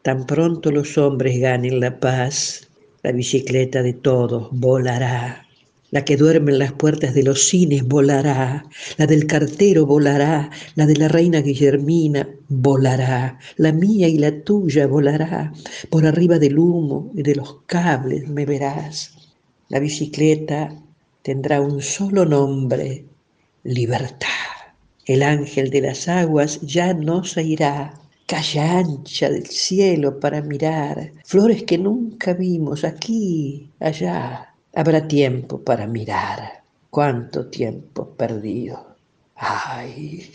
Tan pronto los hombres ganen la paz, la bicicleta de todos volará. La que duerme en las puertas de los cines volará, la del cartero volará, la de la reina Guillermina volará, la mía y la tuya volará, por arriba del humo y de los cables me verás. La bicicleta tendrá un solo nombre, libertad. El ángel de las aguas ya no se irá, calle ancha del cielo para mirar, flores que nunca vimos aquí, allá. Habrá tiempo para mirar. Cuánto tiempo perdido. Ay,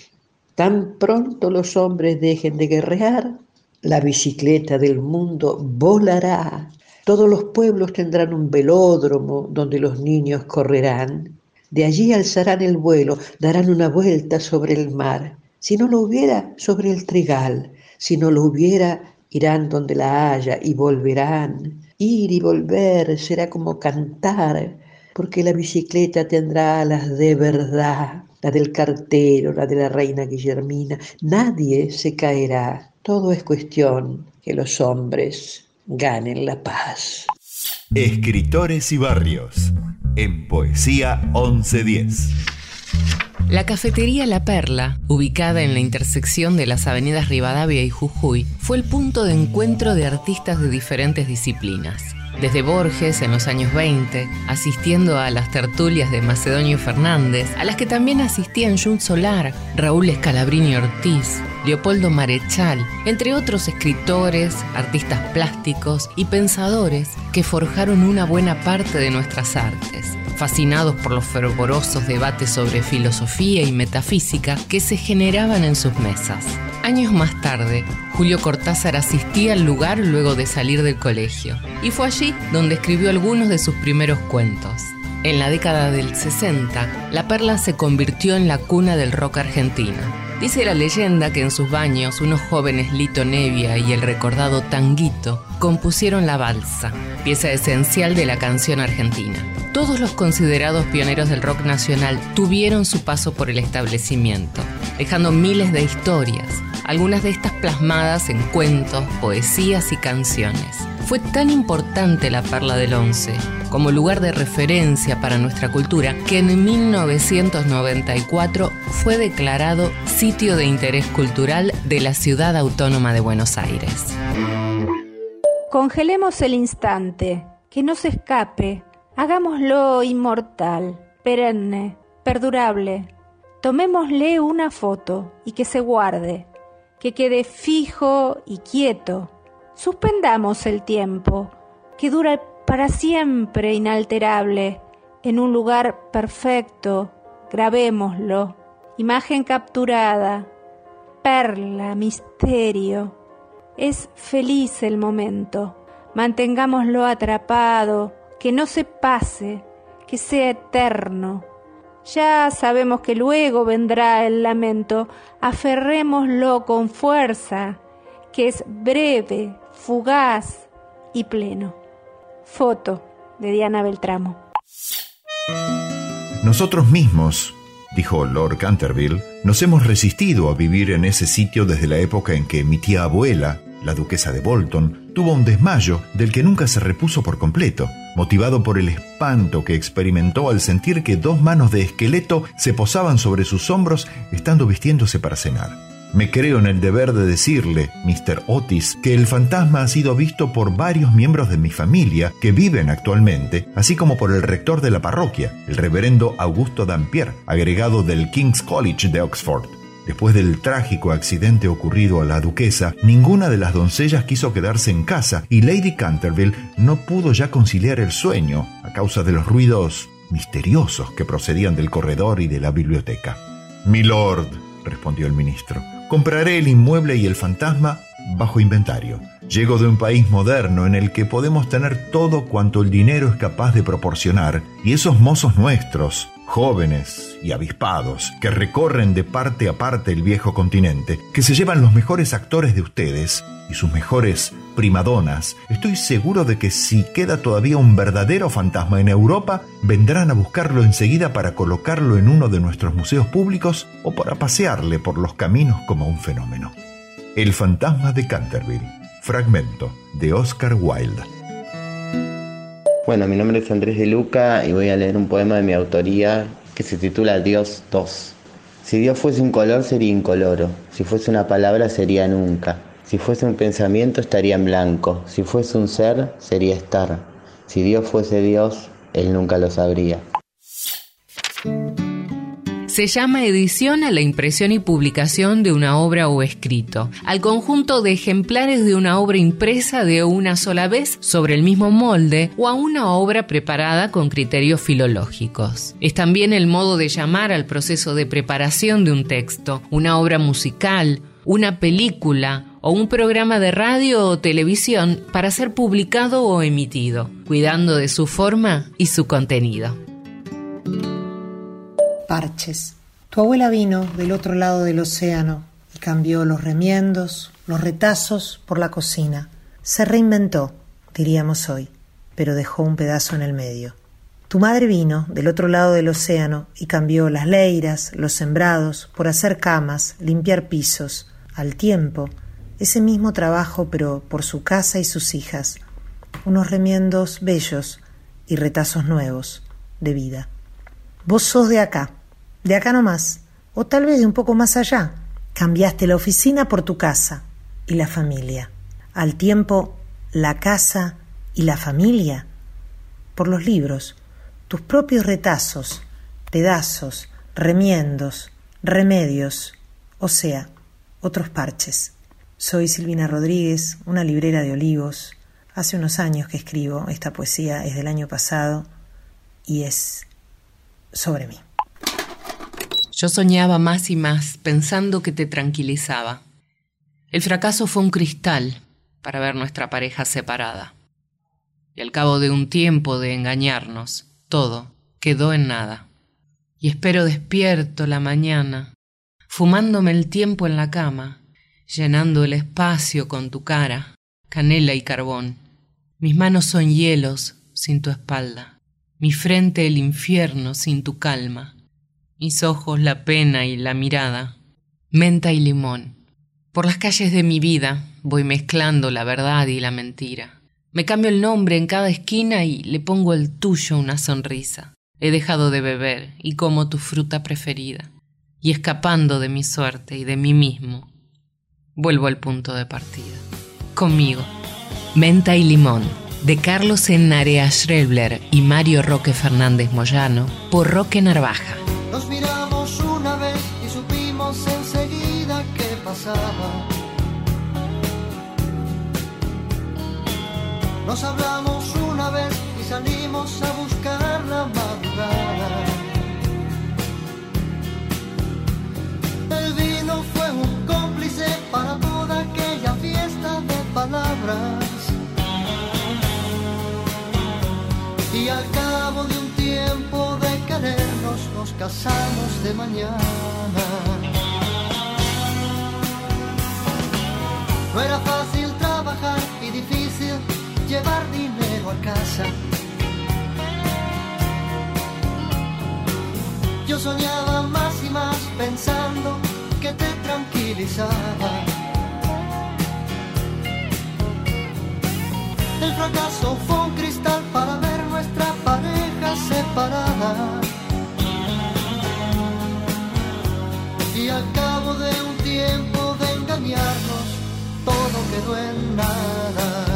tan pronto los hombres dejen de guerrear, la bicicleta del mundo volará. Todos los pueblos tendrán un velódromo donde los niños correrán. De allí alzarán el vuelo, darán una vuelta sobre el mar. Si no lo hubiera, sobre el trigal. Si no lo hubiera, irán donde la haya y volverán. Ir y volver será como cantar, porque la bicicleta tendrá alas de verdad, la del cartero, la de la reina Guillermina. Nadie se caerá. Todo es cuestión que los hombres ganen la paz. Escritores y barrios, en Poesía 1110. La cafetería La Perla, ubicada en la intersección de las avenidas Rivadavia y Jujuy, fue el punto de encuentro de artistas de diferentes disciplinas. Desde Borges en los años 20, asistiendo a las tertulias de Macedonio Fernández, a las que también asistían Jun Solar, Raúl Escalabrini Ortiz, Leopoldo Marechal, entre otros escritores, artistas plásticos y pensadores que forjaron una buena parte de nuestras artes fascinados por los fervorosos debates sobre filosofía y metafísica que se generaban en sus mesas. Años más tarde, Julio Cortázar asistía al lugar luego de salir del colegio, y fue allí donde escribió algunos de sus primeros cuentos. En la década del 60, La Perla se convirtió en la cuna del rock argentino Dice la leyenda que en sus baños unos jóvenes Lito Nevia y el recordado Tanguito compusieron la balsa, pieza esencial de la canción argentina. Todos los considerados pioneros del rock nacional tuvieron su paso por el establecimiento, dejando miles de historias, algunas de estas plasmadas en cuentos, poesías y canciones. Fue tan importante la Perla del Once como lugar de referencia para nuestra cultura que en 1994 fue declarado sitio de interés cultural de la ciudad autónoma de Buenos Aires. Congelemos el instante, que no se escape, hagámoslo inmortal, perenne, perdurable. Tomémosle una foto y que se guarde, que quede fijo y quieto Suspendamos el tiempo, que dura para siempre inalterable, en un lugar perfecto, grabémoslo, imagen capturada, perla, misterio. Es feliz el momento, mantengámoslo atrapado, que no se pase, que sea eterno. Ya sabemos que luego vendrá el lamento, aferrémoslo con fuerza, que es breve, fugaz y pleno. Foto de Diana Beltramo. Nosotros mismos, dijo Lord Canterville, nos hemos resistido a vivir en ese sitio desde la época en que mi tía abuela, la duquesa de Bolton, tuvo un desmayo del que nunca se repuso por completo, motivado por el espanto que experimentó al sentir que dos manos de esqueleto se posaban sobre sus hombros estando vistiéndose para cenar. Me creo en el deber de decirle, Mr. Otis, que el fantasma ha sido visto por varios miembros de mi familia que viven actualmente, así como por el rector de la parroquia, el reverendo Augusto Dampier, agregado del King's College de Oxford. Después del trágico accidente ocurrido a la duquesa, ninguna de las doncellas quiso quedarse en casa y Lady Canterville no pudo ya conciliar el sueño a causa de los ruidos misteriosos que procedían del corredor y de la biblioteca. Milord, respondió el ministro, compraré el inmueble y el fantasma bajo inventario. Llego de un país moderno en el que podemos tener todo cuanto el dinero es capaz de proporcionar y esos mozos nuestros, jóvenes y avispados, que recorren de parte a parte el viejo continente, que se llevan los mejores actores de ustedes y sus mejores primadonas, estoy seguro de que si queda todavía un verdadero fantasma en Europa, vendrán a buscarlo enseguida para colocarlo en uno de nuestros museos públicos o para pasearle por los caminos como un fenómeno. El fantasma de Canterville, fragmento de Oscar Wilde. Bueno, mi nombre es Andrés de Luca y voy a leer un poema de mi autoría que se titula Dios 2. Si Dios fuese un color sería incoloro, si fuese una palabra sería nunca, si fuese un pensamiento estaría en blanco, si fuese un ser sería estar, si Dios fuese Dios, Él nunca lo sabría. Se llama edición a la impresión y publicación de una obra o escrito, al conjunto de ejemplares de una obra impresa de una sola vez sobre el mismo molde o a una obra preparada con criterios filológicos. Es también el modo de llamar al proceso de preparación de un texto, una obra musical, una película o un programa de radio o televisión para ser publicado o emitido, cuidando de su forma y su contenido. Parches. Tu abuela vino del otro lado del océano y cambió los remiendos, los retazos por la cocina. Se reinventó, diríamos hoy, pero dejó un pedazo en el medio. Tu madre vino del otro lado del océano y cambió las leiras, los sembrados, por hacer camas, limpiar pisos, al tiempo, ese mismo trabajo pero por su casa y sus hijas, unos remiendos bellos y retazos nuevos de vida. Vos sos de acá, de acá nomás, o tal vez de un poco más allá. Cambiaste la oficina por tu casa y la familia. Al tiempo, la casa y la familia. Por los libros, tus propios retazos, pedazos, remiendos, remedios, o sea, otros parches. Soy Silvina Rodríguez, una librera de olivos. Hace unos años que escribo, esta poesía es del año pasado y es sobre mí. Yo soñaba más y más, pensando que te tranquilizaba. El fracaso fue un cristal para ver nuestra pareja separada. Y al cabo de un tiempo de engañarnos, todo quedó en nada. Y espero despierto la mañana, fumándome el tiempo en la cama, llenando el espacio con tu cara, canela y carbón. Mis manos son hielos sin tu espalda mi frente el infierno sin tu calma, mis ojos la pena y la mirada, menta y limón. Por las calles de mi vida voy mezclando la verdad y la mentira. Me cambio el nombre en cada esquina y le pongo el tuyo una sonrisa. He dejado de beber y como tu fruta preferida. Y escapando de mi suerte y de mí mismo, vuelvo al punto de partida. Conmigo. Menta y limón de Carlos Enarea Schrebler y Mario Roque Fernández Moyano por Roque Narvaja. Nos miramos una vez y supimos enseguida qué pasaba. Nos hablamos una vez y salimos a buscar la madrugada. El vino fue un para toda aquella fiesta de palabras. Y al cabo de un tiempo de querernos nos casamos de mañana. No era fácil trabajar y difícil llevar dinero a casa. Yo soñaba más y más pensando que te tranquilizaba. El fracaso fue un cristal para ver nuestra pareja separada. Y al cabo de un tiempo de engañarnos, todo quedó en nada.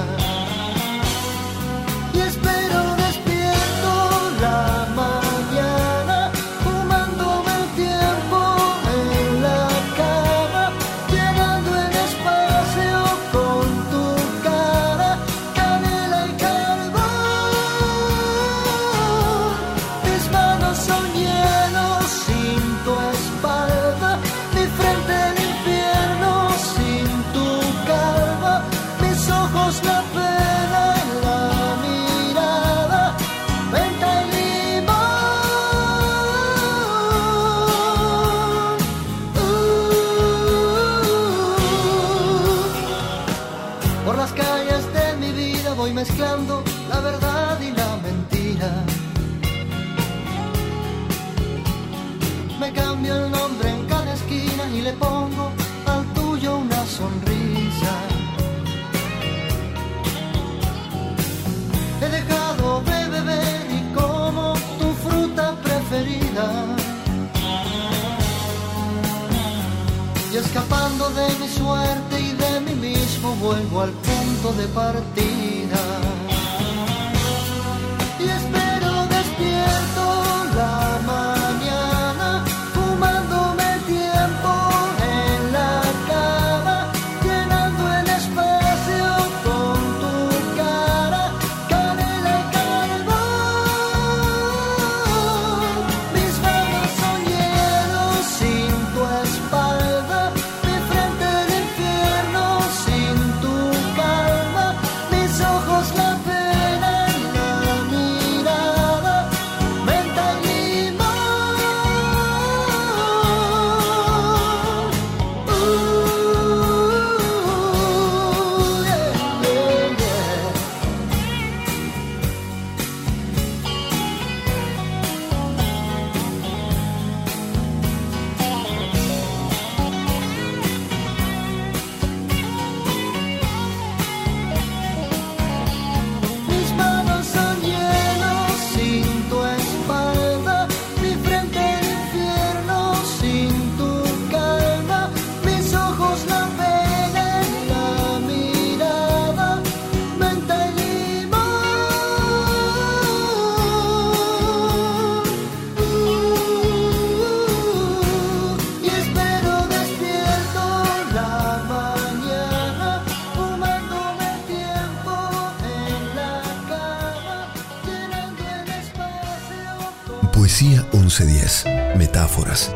Escapando de mi suerte y de mí mismo vuelvo al punto de partida.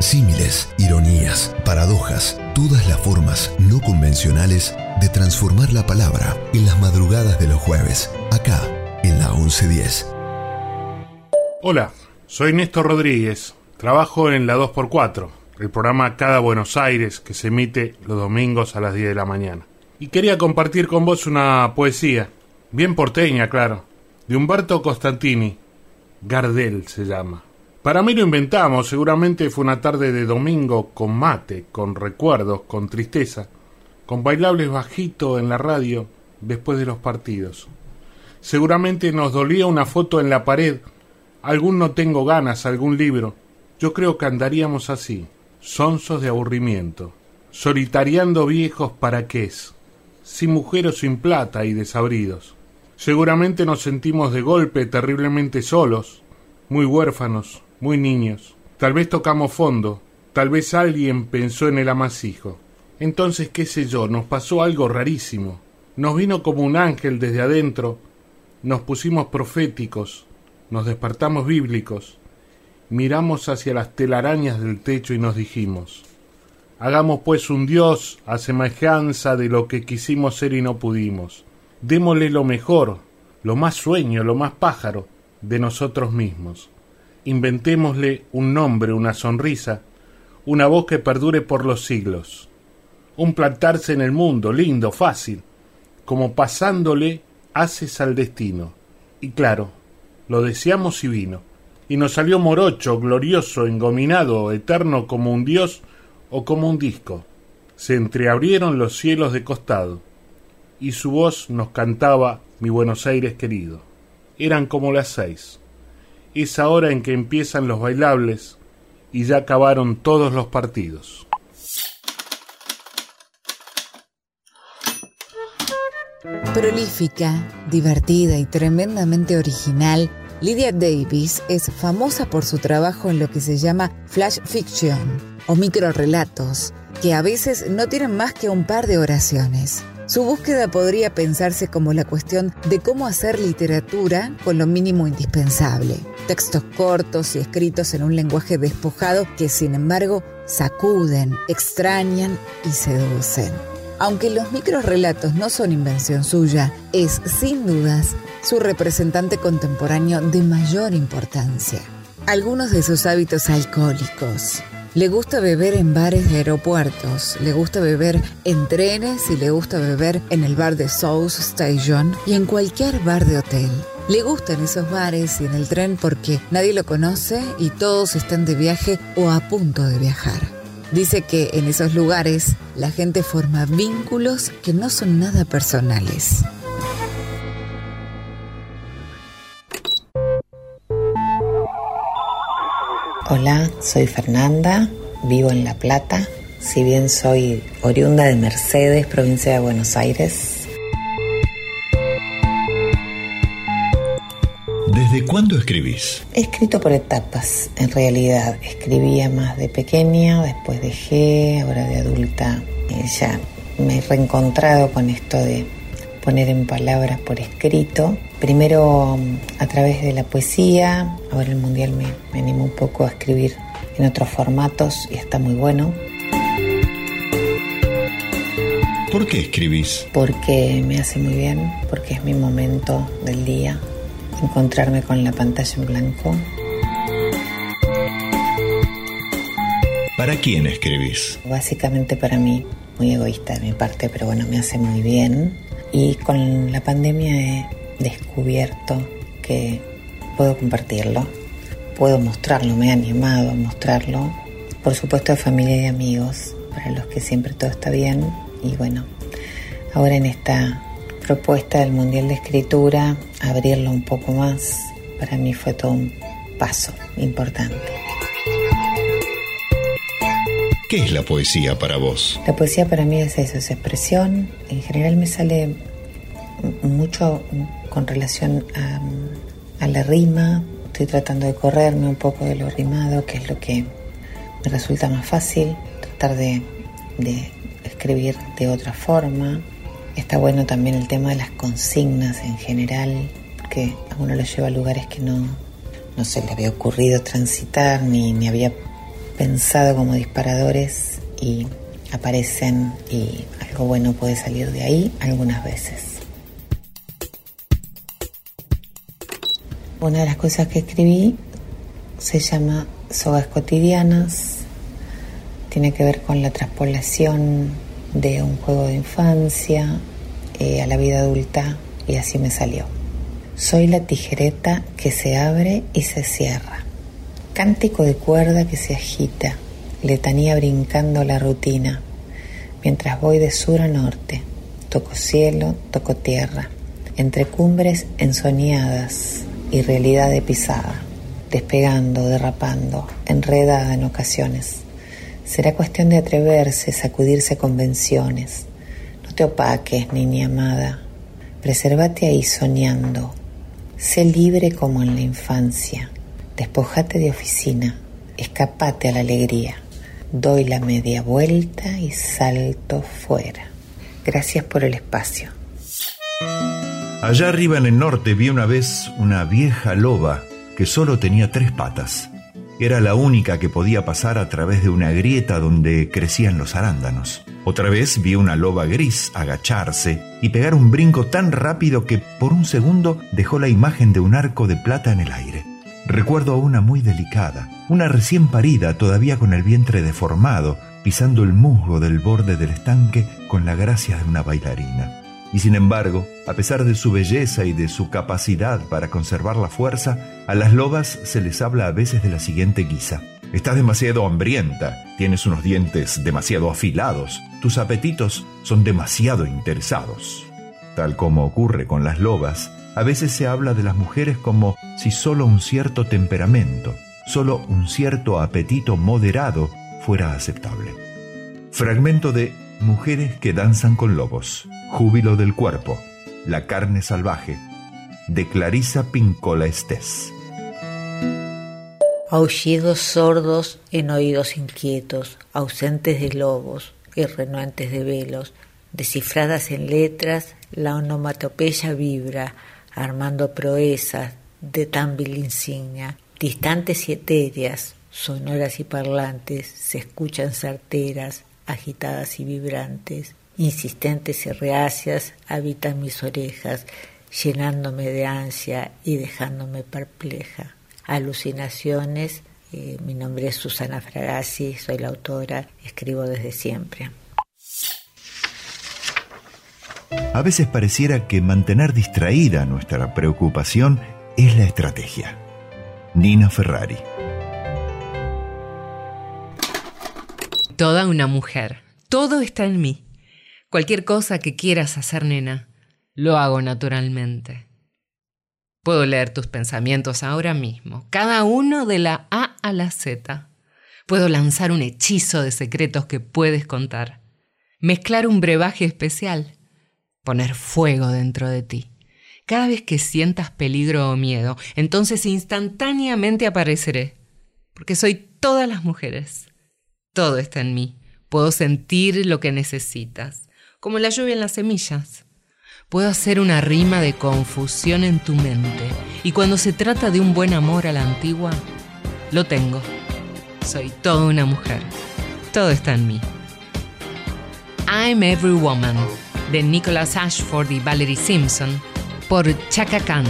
Símiles, ironías, paradojas, todas las formas no convencionales de transformar la palabra en las madrugadas de los jueves, acá en la 1110. Hola, soy Néstor Rodríguez. Trabajo en la 2x4, el programa Cada Buenos Aires que se emite los domingos a las 10 de la mañana. Y quería compartir con vos una poesía, bien porteña, claro, de Humberto Costantini. Gardel se llama. Para mí lo inventamos, seguramente fue una tarde de domingo con mate, con recuerdos, con tristeza, con bailables bajito en la radio después de los partidos. Seguramente nos dolía una foto en la pared, algún no tengo ganas, algún libro. Yo creo que andaríamos así, sonsos de aburrimiento, solitariando viejos para qué es, sin mujer o sin plata y desabridos. Seguramente nos sentimos de golpe terriblemente solos, muy huérfanos, muy niños. Tal vez tocamos fondo, tal vez alguien pensó en el amasijo. Entonces, qué sé yo, nos pasó algo rarísimo. Nos vino como un ángel desde adentro, nos pusimos proféticos, nos despertamos bíblicos, miramos hacia las telarañas del techo y nos dijimos, hagamos pues un Dios a semejanza de lo que quisimos ser y no pudimos. Démosle lo mejor, lo más sueño, lo más pájaro de nosotros mismos. Inventémosle un nombre, una sonrisa, una voz que perdure por los siglos. Un plantarse en el mundo, lindo, fácil, como pasándole haces al destino. Y claro, lo deseamos y vino. Y nos salió morocho, glorioso, engominado, eterno como un dios o como un disco. Se entreabrieron los cielos de costado, y su voz nos cantaba mi Buenos Aires querido. Eran como las seis, esa hora en que empiezan los bailables y ya acabaron todos los partidos. Prolífica, divertida y tremendamente original, Lydia Davis es famosa por su trabajo en lo que se llama flash fiction o microrelatos, que a veces no tienen más que un par de oraciones. Su búsqueda podría pensarse como la cuestión de cómo hacer literatura con lo mínimo indispensable. Textos cortos y escritos en un lenguaje despojado que sin embargo sacuden, extrañan y seducen. Aunque los microrelatos no son invención suya, es sin dudas su representante contemporáneo de mayor importancia. Algunos de sus hábitos alcohólicos. Le gusta beber en bares de aeropuertos, le gusta beber en trenes y le gusta beber en el bar de South Station y en cualquier bar de hotel. Le gustan esos bares y en el tren porque nadie lo conoce y todos están de viaje o a punto de viajar. Dice que en esos lugares la gente forma vínculos que no son nada personales. Hola, soy Fernanda, vivo en La Plata, si bien soy oriunda de Mercedes, provincia de Buenos Aires. ¿Desde cuándo escribís? He escrito por etapas, en realidad. Escribía más de pequeña, después dejé, ahora de adulta eh, ya me he reencontrado con esto de poner en palabras por escrito. Primero a través de la poesía, ahora el mundial me, me animó un poco a escribir en otros formatos y está muy bueno. ¿Por qué escribís? Porque me hace muy bien, porque es mi momento del día, encontrarme con la pantalla en blanco. ¿Para quién escribís? Básicamente para mí, muy egoísta de mi parte, pero bueno, me hace muy bien. Y con la pandemia he descubierto que puedo compartirlo, puedo mostrarlo, me he animado a mostrarlo. Por supuesto a familia y amigos, para los que siempre todo está bien. Y bueno, ahora en esta propuesta del Mundial de Escritura, abrirlo un poco más, para mí fue todo un paso importante. ¿Qué es la poesía para vos? La poesía para mí es eso, es expresión. En general me sale mucho con relación a, a la rima. Estoy tratando de correrme un poco de lo rimado, que es lo que me resulta más fácil. Tratar de, de escribir de otra forma. Está bueno también el tema de las consignas en general, porque a uno lo lleva a lugares que no, no se le había ocurrido transitar ni, ni había pensado como disparadores y aparecen y algo bueno puede salir de ahí algunas veces. Una de las cosas que escribí se llama Sogas cotidianas, tiene que ver con la traspolación de un juego de infancia eh, a la vida adulta y así me salió. Soy la tijereta que se abre y se cierra. Cántico de cuerda que se agita, letanía brincando la rutina, mientras voy de sur a norte, toco cielo, toco tierra, entre cumbres ensoñadas y realidad de pisada, despegando, derrapando, enredada en ocasiones. Será cuestión de atreverse, sacudirse convenciones. No te opaques, niña amada. Preservate ahí soñando. Sé libre como en la infancia. Despojate de oficina. Escapate a la alegría. Doy la media vuelta y salto fuera. Gracias por el espacio. Allá arriba en el norte vi una vez una vieja loba que solo tenía tres patas. Era la única que podía pasar a través de una grieta donde crecían los arándanos. Otra vez vi una loba gris agacharse y pegar un brinco tan rápido que por un segundo dejó la imagen de un arco de plata en el aire. Recuerdo a una muy delicada, una recién parida todavía con el vientre deformado, pisando el musgo del borde del estanque con la gracia de una bailarina. Y sin embargo, a pesar de su belleza y de su capacidad para conservar la fuerza, a las lobas se les habla a veces de la siguiente guisa. Estás demasiado hambrienta, tienes unos dientes demasiado afilados, tus apetitos son demasiado interesados. Tal como ocurre con las lobas, a veces se habla de las mujeres como si solo un cierto temperamento, solo un cierto apetito moderado fuera aceptable. Fragmento de Mujeres que danzan con lobos. Júbilo del cuerpo. La carne salvaje. De Clarisa Pincola Estés. Aullidos sordos en oídos inquietos, ausentes de lobos y renuentes de velos, descifradas en letras, la onomatopeya vibra, armando proezas de tan vil insignia, distantes y etéreas, sonoras y parlantes, se escuchan certeras, agitadas y vibrantes, insistentes y reacias, habitan mis orejas, llenándome de ansia y dejándome perpleja. Alucinaciones, eh, mi nombre es Susana Fragasi, soy la autora, escribo desde siempre. A veces pareciera que mantener distraída nuestra preocupación es la estrategia. Nina Ferrari. Toda una mujer. Todo está en mí. Cualquier cosa que quieras hacer, nena, lo hago naturalmente. Puedo leer tus pensamientos ahora mismo, cada uno de la A a la Z. Puedo lanzar un hechizo de secretos que puedes contar. Mezclar un brebaje especial. Poner fuego dentro de ti. Cada vez que sientas peligro o miedo, entonces instantáneamente apareceré. Porque soy todas las mujeres. Todo está en mí. Puedo sentir lo que necesitas, como la lluvia en las semillas. Puedo hacer una rima de confusión en tu mente. Y cuando se trata de un buen amor a la antigua, lo tengo. Soy toda una mujer. Todo está en mí. I'm Every Woman, de Nicholas Ashford y Valerie Simpson, por Chaka Khan.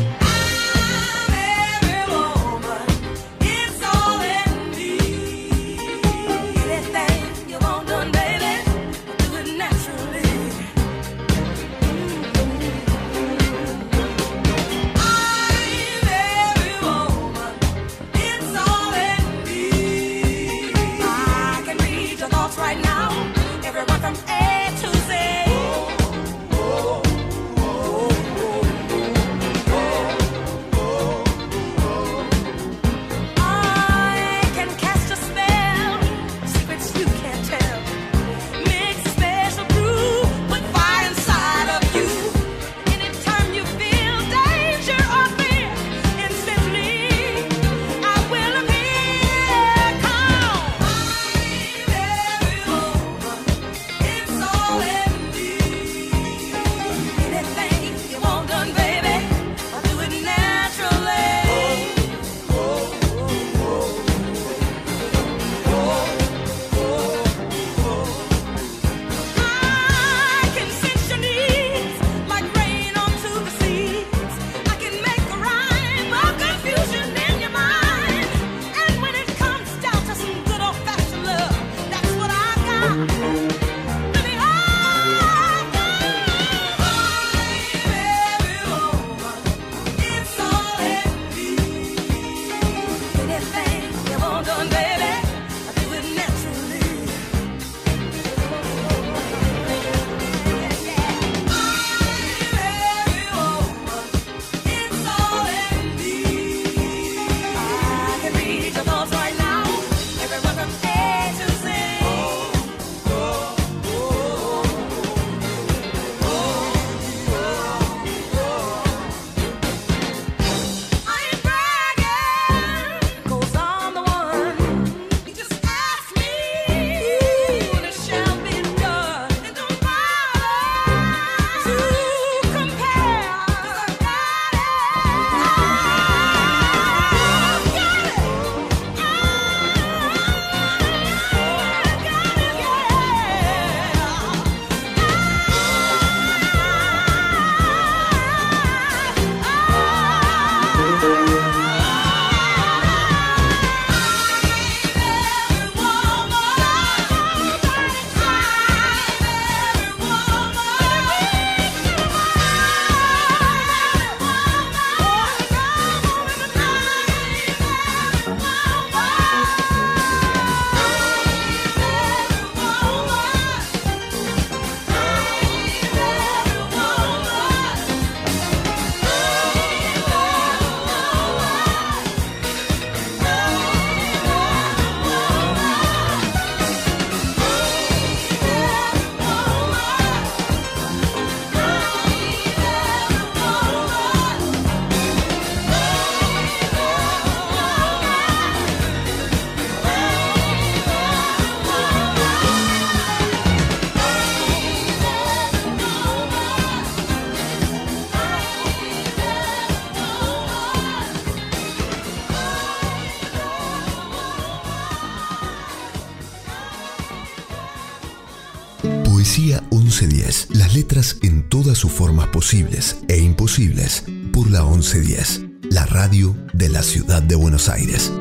Por la 1110. La radio de la ciudad de Buenos Aires.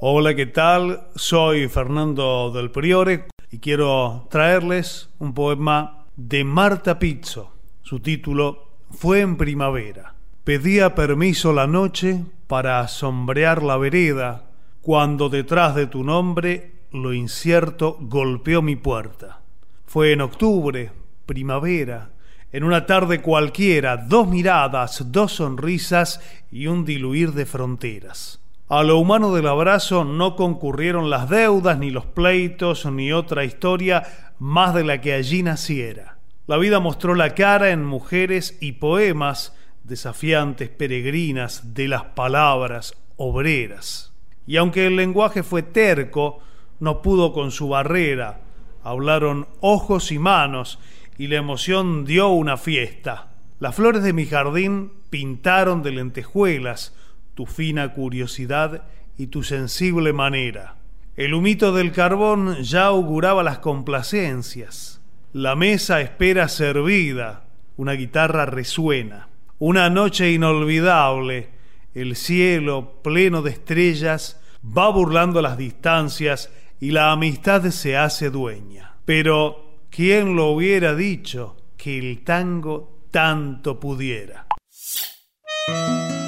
Hola, ¿qué tal? Soy Fernando del Priore y quiero traerles un poema de Marta Pizzo. Su título Fue en primavera. Pedía permiso la noche para sombrear la vereda cuando detrás de tu nombre lo incierto golpeó mi puerta. Fue en octubre, primavera, en una tarde cualquiera, dos miradas, dos sonrisas y un diluir de fronteras. A lo humano del abrazo no concurrieron las deudas, ni los pleitos, ni otra historia más de la que allí naciera. La vida mostró la cara en mujeres y poemas desafiantes peregrinas de las palabras obreras. Y aunque el lenguaje fue terco, no pudo con su barrera. Hablaron ojos y manos y la emoción dio una fiesta. Las flores de mi jardín pintaron de lentejuelas tu fina curiosidad y tu sensible manera. El humito del carbón ya auguraba las complacencias. La mesa espera servida, una guitarra resuena. Una noche inolvidable, el cielo pleno de estrellas va burlando las distancias y la amistad se hace dueña. Pero, ¿quién lo hubiera dicho que el tango tanto pudiera?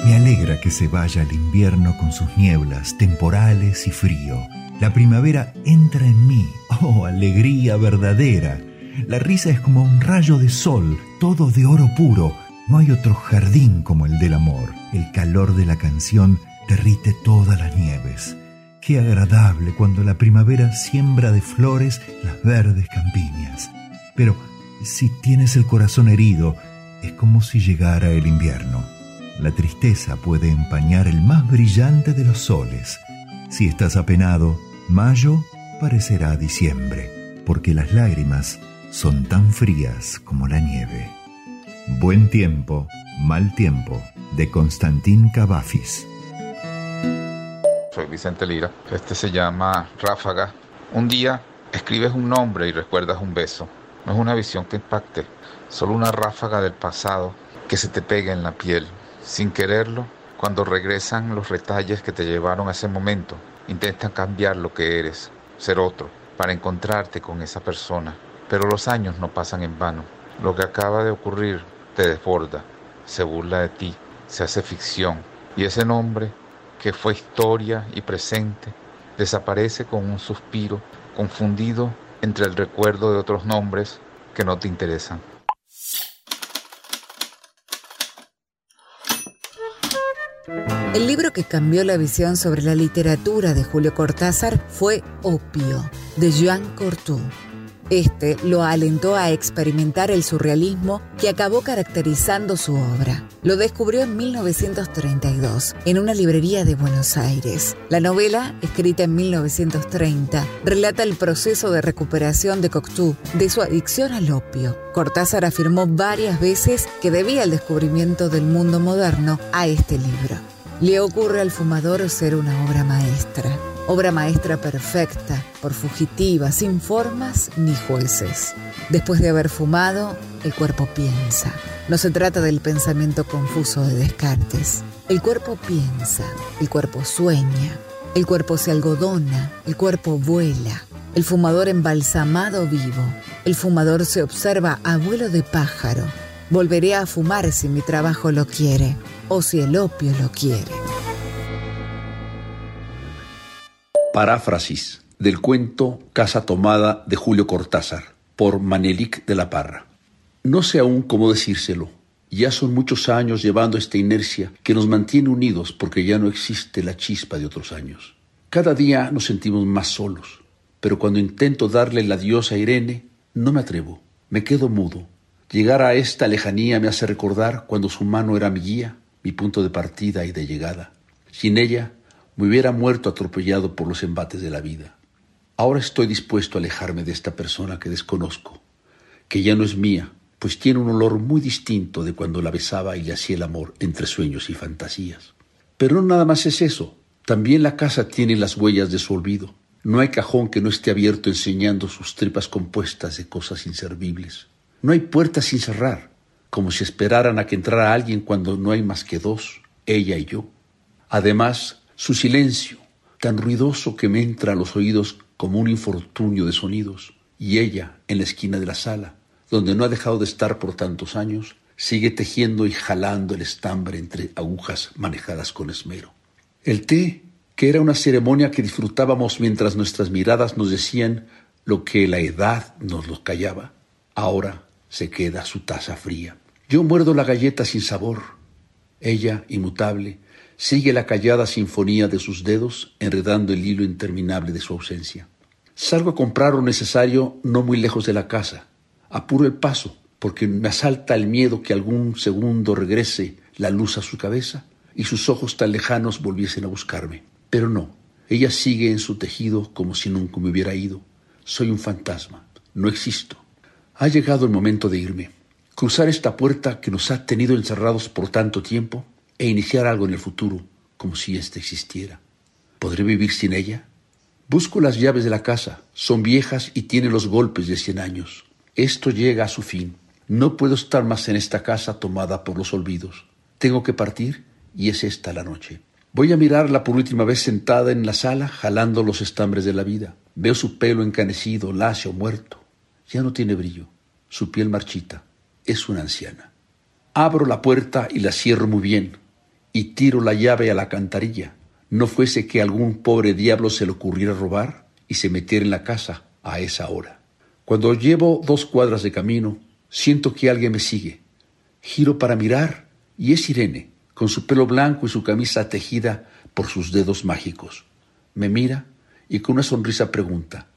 Me alegra que se vaya el invierno con sus nieblas, temporales y frío. La primavera entra en mí, oh, alegría verdadera. La risa es como un rayo de sol, todo de oro puro. No hay otro jardín como el del amor. El calor de la canción derrite todas las nieves. Qué agradable cuando la primavera siembra de flores las verdes campiñas. Pero si tienes el corazón herido, es como si llegara el invierno. La tristeza puede empañar el más brillante de los soles. Si estás apenado, mayo parecerá diciembre, porque las lágrimas son tan frías como la nieve. Buen tiempo, mal tiempo, de Constantín Cavafis. Soy Vicente Lira. Este se llama Ráfaga. Un día escribes un nombre y recuerdas un beso. No es una visión que impacte, solo una ráfaga del pasado que se te pega en la piel sin quererlo, cuando regresan los retalles que te llevaron a ese momento, intentan cambiar lo que eres, ser otro, para encontrarte con esa persona. Pero los años no pasan en vano. Lo que acaba de ocurrir te desborda, se burla de ti, se hace ficción. Y ese nombre, que fue historia y presente, desaparece con un suspiro, confundido entre el recuerdo de otros nombres que no te interesan. El libro que cambió la visión sobre la literatura de Julio Cortázar fue Opio, de Jean Cortou. Este lo alentó a experimentar el surrealismo que acabó caracterizando su obra. Lo descubrió en 1932 en una librería de Buenos Aires. La novela, escrita en 1930, relata el proceso de recuperación de Cocteau de su adicción al opio. Cortázar afirmó varias veces que debía el descubrimiento del mundo moderno a este libro. Le ocurre al fumador ser una obra maestra, obra maestra perfecta, por fugitiva, sin formas ni jueces. Después de haber fumado, el cuerpo piensa. No se trata del pensamiento confuso de Descartes. El cuerpo piensa, el cuerpo sueña, el cuerpo se algodona, el cuerpo vuela. El fumador embalsamado vivo. El fumador se observa abuelo de pájaro. Volveré a fumar si mi trabajo lo quiere o si el opio lo quiere. Paráfrasis del cuento Casa Tomada de Julio Cortázar por Manelik de la Parra. No sé aún cómo decírselo. Ya son muchos años llevando esta inercia que nos mantiene unidos porque ya no existe la chispa de otros años. Cada día nos sentimos más solos, pero cuando intento darle el adiós a Irene, no me atrevo, me quedo mudo. Llegar a esta lejanía me hace recordar cuando su mano era mi guía, mi punto de partida y de llegada. Sin ella, me hubiera muerto atropellado por los embates de la vida. Ahora estoy dispuesto a alejarme de esta persona que desconozco, que ya no es mía, pues tiene un olor muy distinto de cuando la besaba y le hacía el amor entre sueños y fantasías. Pero no nada más es eso, también la casa tiene las huellas de su olvido. No hay cajón que no esté abierto enseñando sus tripas compuestas de cosas inservibles. No hay puertas sin cerrar, como si esperaran a que entrara alguien cuando no hay más que dos, ella y yo. Además, su silencio, tan ruidoso que me entra a los oídos como un infortunio de sonidos, y ella, en la esquina de la sala, donde no ha dejado de estar por tantos años, sigue tejiendo y jalando el estambre entre agujas manejadas con esmero. El té, que era una ceremonia que disfrutábamos mientras nuestras miradas nos decían lo que la edad nos lo callaba, ahora se queda su taza fría. Yo muerdo la galleta sin sabor. Ella, inmutable, Sigue la callada sinfonía de sus dedos enredando el hilo interminable de su ausencia. Salgo a comprar lo necesario no muy lejos de la casa. Apuro el paso porque me asalta el miedo que algún segundo regrese la luz a su cabeza y sus ojos tan lejanos volviesen a buscarme. Pero no, ella sigue en su tejido como si nunca me hubiera ido. Soy un fantasma, no existo. Ha llegado el momento de irme, cruzar esta puerta que nos ha tenido encerrados por tanto tiempo e iniciar algo en el futuro, como si éste existiera. ¿Podré vivir sin ella? Busco las llaves de la casa, son viejas y tienen los golpes de cien años. Esto llega a su fin. No puedo estar más en esta casa tomada por los olvidos. Tengo que partir y es esta la noche. Voy a mirarla por última vez sentada en la sala, jalando los estambres de la vida. Veo su pelo encanecido, lacio, muerto. Ya no tiene brillo. Su piel marchita. Es una anciana. Abro la puerta y la cierro muy bien y tiro la llave a la cantarilla. No fuese que algún pobre diablo se le ocurriera robar y se metiera en la casa a esa hora. Cuando llevo dos cuadras de camino, siento que alguien me sigue. Giro para mirar y es Irene, con su pelo blanco y su camisa tejida por sus dedos mágicos. Me mira y con una sonrisa pregunta,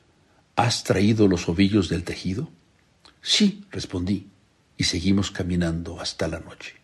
¿Has traído los ovillos del tejido? Sí, respondí, y seguimos caminando hasta la noche.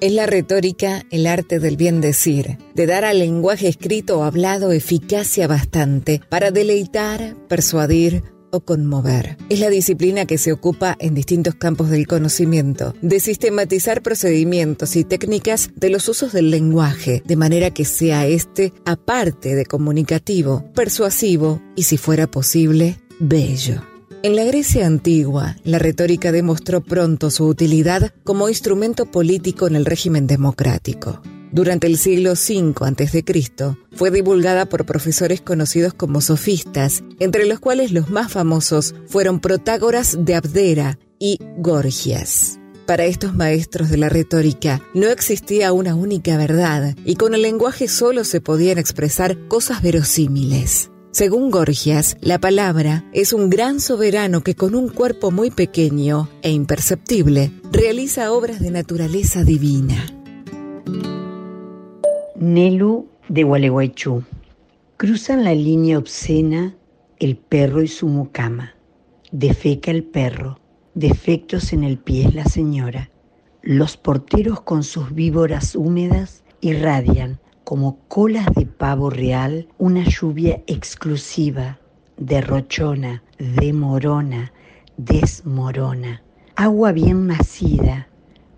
Es la retórica el arte del bien decir, de dar al lenguaje escrito o hablado eficacia bastante para deleitar, persuadir o conmover. Es la disciplina que se ocupa en distintos campos del conocimiento, de sistematizar procedimientos y técnicas de los usos del lenguaje, de manera que sea este, aparte de comunicativo, persuasivo y, si fuera posible, bello. En la Grecia antigua, la retórica demostró pronto su utilidad como instrumento político en el régimen democrático. Durante el siglo V a.C., fue divulgada por profesores conocidos como sofistas, entre los cuales los más famosos fueron Protágoras de Abdera y Gorgias. Para estos maestros de la retórica no existía una única verdad y con el lenguaje solo se podían expresar cosas verosímiles. Según Gorgias, la palabra es un gran soberano que con un cuerpo muy pequeño e imperceptible realiza obras de naturaleza divina. Nelu de Gualeguaychú. Cruzan la línea obscena el perro y su mucama. Defeca el perro. Defectos en el pie es la señora. Los porteros con sus víboras húmedas irradian como colas de pavo real una lluvia exclusiva, derrochona, demorona, desmorona. Agua bien nacida,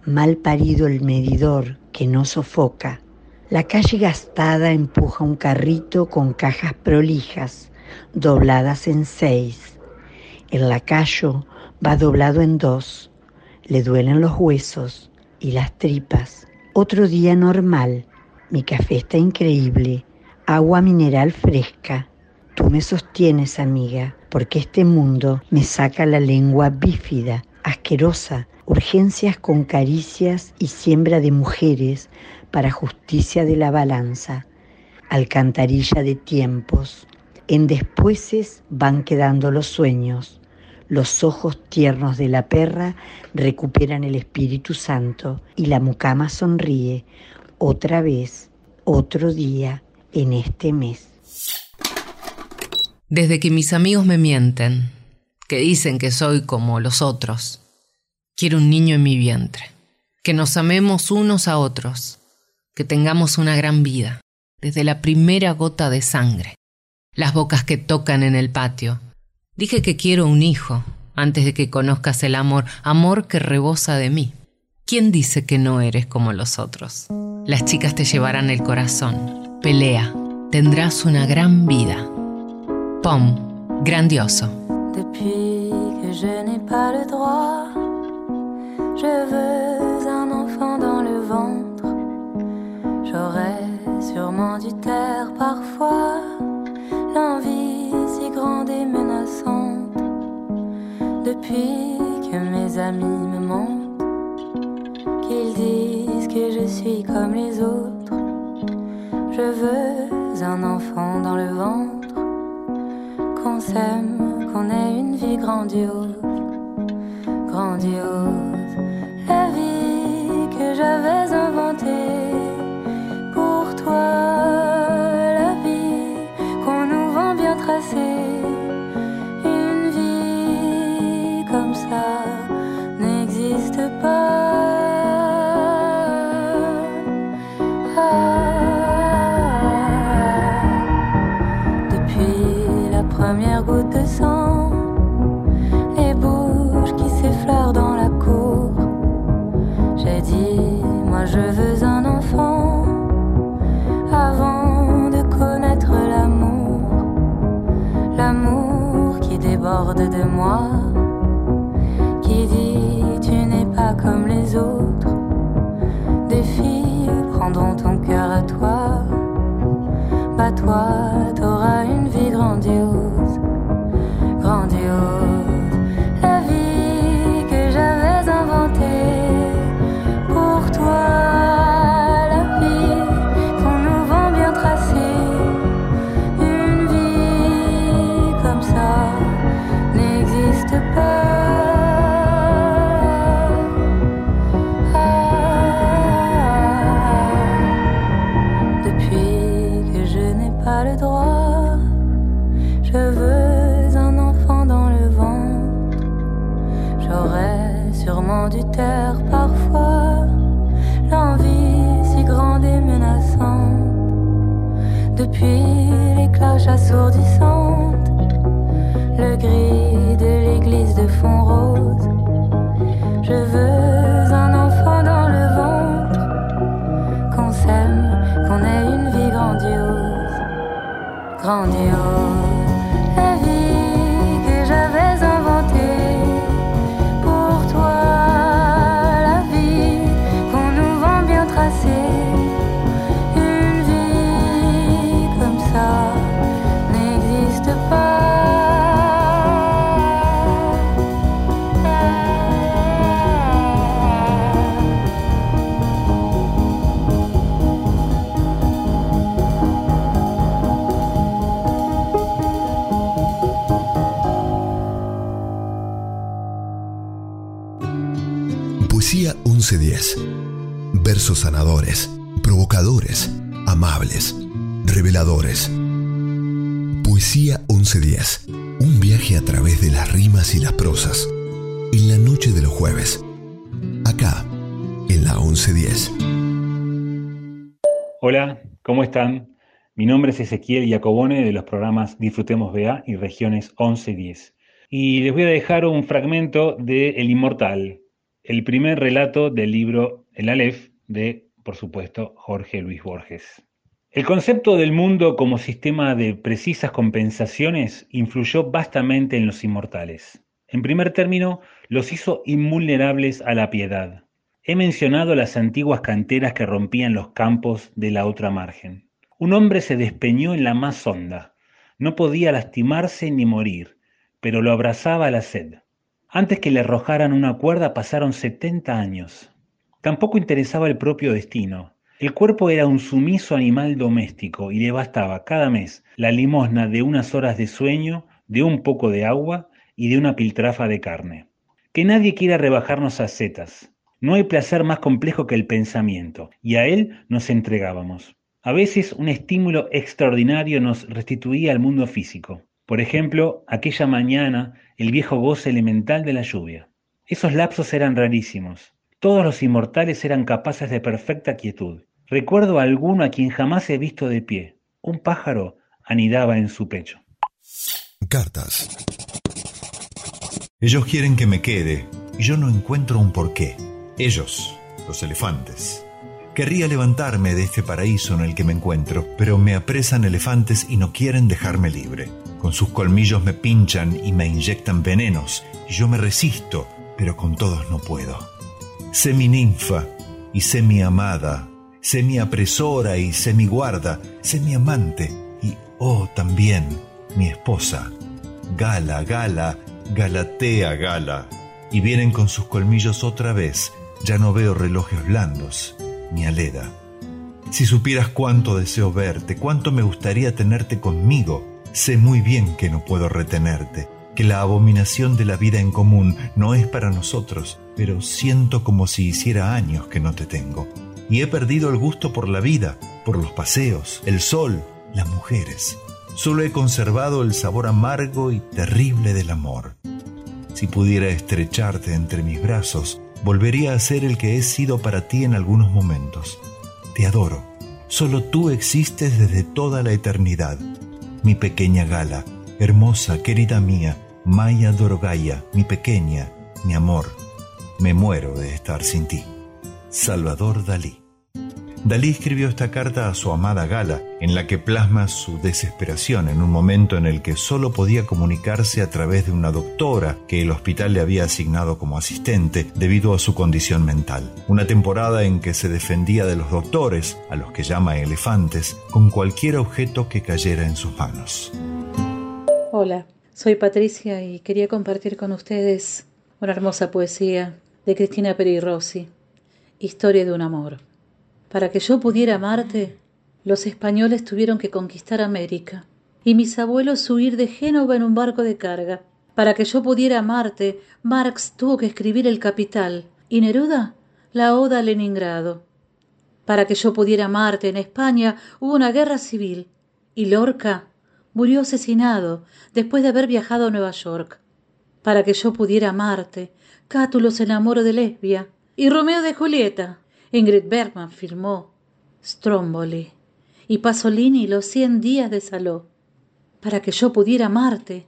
mal parido el medidor que no sofoca. La calle gastada empuja un carrito con cajas prolijas, dobladas en seis. El lacayo va doblado en dos. Le duelen los huesos y las tripas. Otro día normal, mi café está increíble. Agua mineral fresca. Tú me sostienes, amiga, porque este mundo me saca la lengua bífida, asquerosa, urgencias con caricias y siembra de mujeres para justicia de la balanza, alcantarilla de tiempos. En despueses van quedando los sueños. Los ojos tiernos de la perra recuperan el Espíritu Santo y la mucama sonríe, otra vez, otro día en este mes. Desde que mis amigos me mienten, que dicen que soy como los otros, quiero un niño en mi vientre, que nos amemos unos a otros, que tengamos una gran vida, desde la primera gota de sangre, las bocas que tocan en el patio. Dije que quiero un hijo antes de que conozcas el amor, amor que rebosa de mí. ¿Quién dice que no eres como los otros? Las chicas te llevarán el corazón. Pelea. Tendrás una gran vida. Pom. Grandioso. Depuis que je n'ai pas le droit, je veux un enfant dans le ventre. J'aurais sûrement dû taire parfois l'envie si grande et menaçante. Depuis que mes amis me mentent, ils disent que je suis comme les autres. Je veux un enfant dans le ventre. Qu'on s'aime, qu'on ait une vie grandiose. Grandiose. La vie que j'avais inventée pour toi. La vie qu'on nous vend bien tracée. Je veux un enfant avant de connaître l'amour, l'amour qui déborde de moi, qui dit tu n'es pas comme les autres. Des filles prendront ton cœur à toi, bah toi t'auras une vie grandiose. Le gris de l'église de fond rose. Je veux un enfant dans le ventre, qu'on s'aime, qu'on ait une vie grandiose, grandiose. Reveladores. Poesía 1110. Un viaje a través de las rimas y las prosas. En la noche de los jueves. Acá, en la 1110. Hola, ¿cómo están? Mi nombre es Ezequiel Jacobone de los programas Disfrutemos BA y Regiones 1110. Y les voy a dejar un fragmento de El Inmortal, el primer relato del libro El Aleph de, por supuesto, Jorge Luis Borges. El concepto del mundo como sistema de precisas compensaciones influyó vastamente en los inmortales. En primer término, los hizo invulnerables a la piedad. He mencionado las antiguas canteras que rompían los campos de la otra margen. Un hombre se despeñó en la más honda. No podía lastimarse ni morir, pero lo abrazaba la sed. Antes que le arrojaran una cuerda pasaron 70 años. Tampoco interesaba el propio destino. El cuerpo era un sumiso animal doméstico y le bastaba cada mes la limosna de unas horas de sueño, de un poco de agua y de una piltrafa de carne. Que nadie quiera rebajarnos a setas. No hay placer más complejo que el pensamiento, y a él nos entregábamos. A veces un estímulo extraordinario nos restituía al mundo físico. Por ejemplo, aquella mañana el viejo goce elemental de la lluvia. Esos lapsos eran rarísimos. Todos los inmortales eran capaces de perfecta quietud. Recuerdo a alguno a quien jamás he visto de pie. Un pájaro anidaba en su pecho. Cartas. Ellos quieren que me quede y yo no encuentro un porqué. Ellos, los elefantes. Querría levantarme de este paraíso en el que me encuentro, pero me apresan elefantes y no quieren dejarme libre. Con sus colmillos me pinchan y me inyectan venenos, y yo me resisto, pero con todos no puedo. Sé mi ninfa y sé mi amada, sé mi apresora y sé mi guarda, sé mi amante y, oh, también mi esposa. Gala, gala, galatea, gala. Y vienen con sus colmillos otra vez, ya no veo relojes blandos, ni aleda. Si supieras cuánto deseo verte, cuánto me gustaría tenerte conmigo, sé muy bien que no puedo retenerte, que la abominación de la vida en común no es para nosotros, pero siento como si hiciera años que no te tengo. Y he perdido el gusto por la vida, por los paseos, el sol, las mujeres. Solo he conservado el sabor amargo y terrible del amor. Si pudiera estrecharte entre mis brazos, volvería a ser el que he sido para ti en algunos momentos. Te adoro. Solo tú existes desde toda la eternidad. Mi pequeña gala, Hermosa, querida mía, Maya Dorogaya, mi pequeña, mi amor, me muero de estar sin ti. Salvador Dalí. Dalí escribió esta carta a su amada Gala, en la que plasma su desesperación en un momento en el que solo podía comunicarse a través de una doctora que el hospital le había asignado como asistente debido a su condición mental. Una temporada en que se defendía de los doctores, a los que llama elefantes, con cualquier objeto que cayera en sus manos. Hola, soy Patricia y quería compartir con ustedes una hermosa poesía de Cristina Peri Rossi, Historia de un amor. Para que yo pudiera amarte, los españoles tuvieron que conquistar América y mis abuelos huir de Génova en un barco de carga. Para que yo pudiera amarte, Marx tuvo que escribir El Capital y Neruda la Oda a Leningrado. Para que yo pudiera amarte, en España hubo una guerra civil y Lorca murió asesinado después de haber viajado a Nueva York. Para que yo pudiera amarte, Cátulo se enamoró de Lesbia y Romeo de Julieta. Ingrid Bergman filmó Stromboli y Pasolini los cien días de Saló. Para que yo pudiera amarte,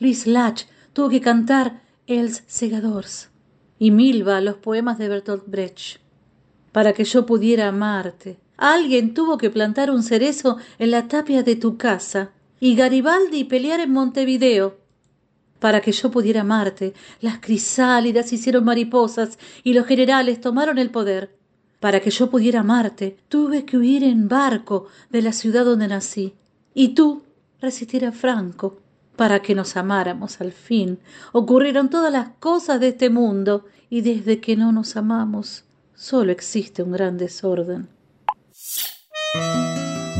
Luis Lach tuvo que cantar Els Segadors y Milva los poemas de Bertolt Brecht. Para que yo pudiera amarte, alguien tuvo que plantar un cerezo en la tapia de tu casa y Garibaldi pelear en Montevideo. Para que yo pudiera amarte, las crisálidas hicieron mariposas y los generales tomaron el poder. Para que yo pudiera amarte, tuve que huir en barco de la ciudad donde nací. Y tú resistir a Franco. Para que nos amáramos al fin, ocurrieron todas las cosas de este mundo, y desde que no nos amamos, solo existe un gran desorden.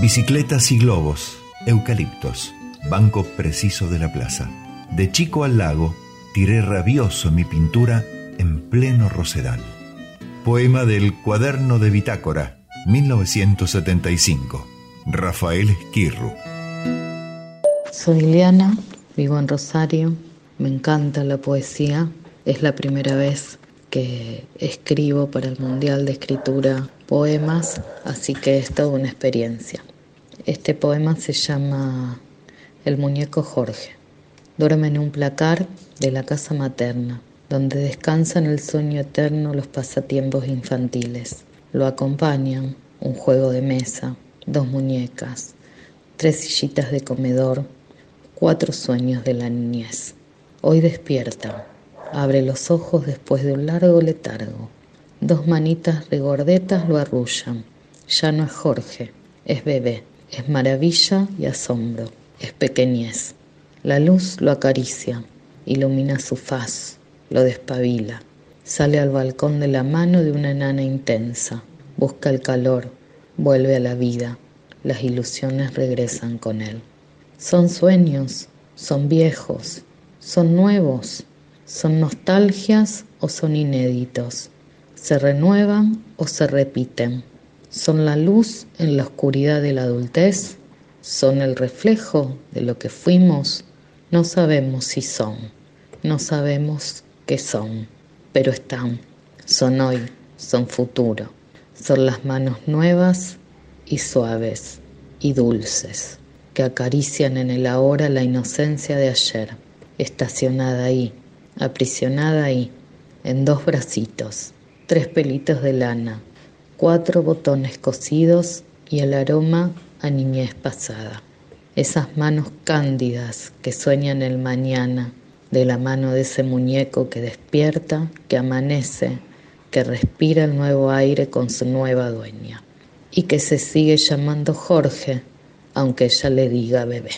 Bicicletas y globos, eucaliptos, banco preciso de la plaza. De chico al lago, tiré rabioso mi pintura en pleno rosedal. Poema del Cuaderno de Bitácora, 1975. Rafael Esquirru. Soy Liana, vivo en Rosario, me encanta la poesía, es la primera vez que escribo para el Mundial de Escritura poemas, así que es toda una experiencia. Este poema se llama El muñeco Jorge. Duerme en un placar de la casa materna donde descansan el sueño eterno los pasatiempos infantiles. Lo acompañan un juego de mesa, dos muñecas, tres sillitas de comedor, cuatro sueños de la niñez. Hoy despierta, abre los ojos después de un largo letargo. Dos manitas regordetas lo arrullan. Ya no es Jorge, es bebé, es maravilla y asombro, es pequeñez. La luz lo acaricia, ilumina su faz, lo despabila. Sale al balcón de la mano de una enana intensa, busca el calor, vuelve a la vida, las ilusiones regresan con él. Son sueños, son viejos, son nuevos, son nostalgias o son inéditos, se renuevan o se repiten, son la luz en la oscuridad de la adultez, son el reflejo de lo que fuimos, no sabemos si son, no sabemos que son, pero están, son hoy, son futuro, son las manos nuevas y suaves y dulces que acarician en el ahora la inocencia de ayer, estacionada ahí, aprisionada ahí, en dos bracitos, tres pelitos de lana, cuatro botones cosidos y el aroma a niñez pasada. Esas manos cándidas que sueñan el mañana, de la mano de ese muñeco que despierta, que amanece, que respira el nuevo aire con su nueva dueña y que se sigue llamando Jorge, aunque ella le diga bebé.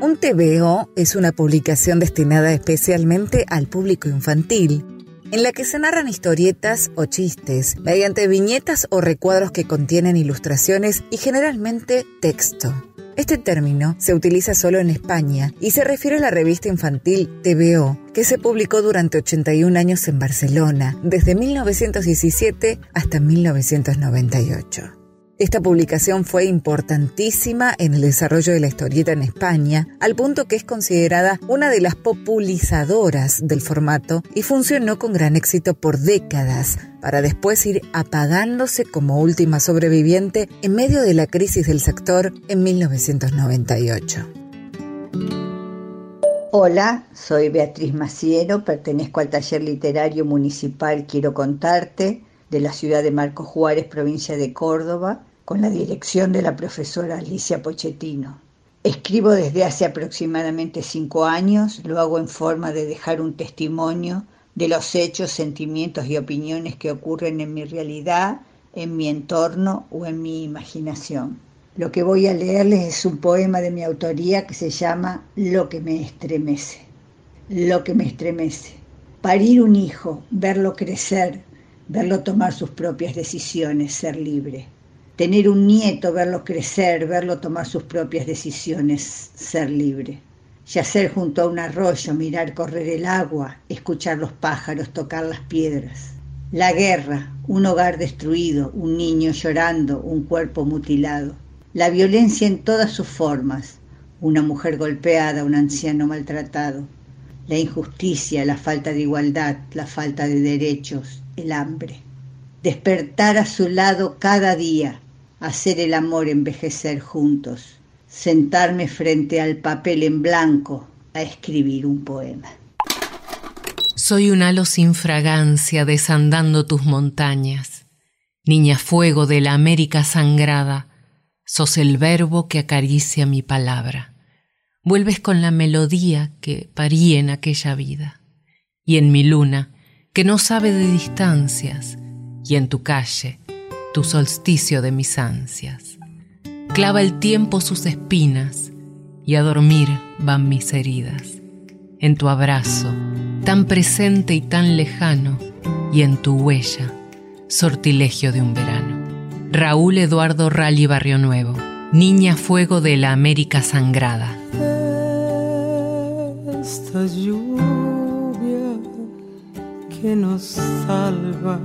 Un TVO es una publicación destinada especialmente al público infantil, en la que se narran historietas o chistes mediante viñetas o recuadros que contienen ilustraciones y generalmente texto. Este término se utiliza solo en España y se refiere a la revista infantil TVO, que se publicó durante 81 años en Barcelona, desde 1917 hasta 1998. Esta publicación fue importantísima en el desarrollo de la historieta en España, al punto que es considerada una de las popularizadoras del formato y funcionó con gran éxito por décadas, para después ir apagándose como última sobreviviente en medio de la crisis del sector en 1998. Hola, soy Beatriz Maciero, pertenezco al taller literario municipal Quiero Contarte de la ciudad de Marcos Juárez, provincia de Córdoba, con la dirección de la profesora Alicia Pochettino. Escribo desde hace aproximadamente cinco años, lo hago en forma de dejar un testimonio de los hechos, sentimientos y opiniones que ocurren en mi realidad, en mi entorno o en mi imaginación. Lo que voy a leerles es un poema de mi autoría que se llama Lo que me estremece. Lo que me estremece. Parir un hijo, verlo crecer, verlo tomar sus propias decisiones, ser libre tener un nieto, verlo crecer, verlo tomar sus propias decisiones, ser libre. Yacer junto a un arroyo, mirar correr el agua, escuchar los pájaros, tocar las piedras. La guerra, un hogar destruido, un niño llorando, un cuerpo mutilado. La violencia en todas sus formas, una mujer golpeada, un anciano maltratado. La injusticia, la falta de igualdad, la falta de derechos, el hambre. Despertar a su lado cada día, hacer el amor envejecer juntos, sentarme frente al papel en blanco a escribir un poema. Soy un halo sin fragancia desandando tus montañas. Niña fuego de la América sangrada, sos el verbo que acaricia mi palabra. Vuelves con la melodía que parí en aquella vida. Y en mi luna, que no sabe de distancias, y en tu calle, tu solsticio de mis ansias. Clava el tiempo sus espinas y a dormir van mis heridas. En tu abrazo, tan presente y tan lejano, y en tu huella, sortilegio de un verano. Raúl Eduardo Rally Barrio Nuevo, Niña Fuego de la América Sangrada. Esta lluvia que nos salva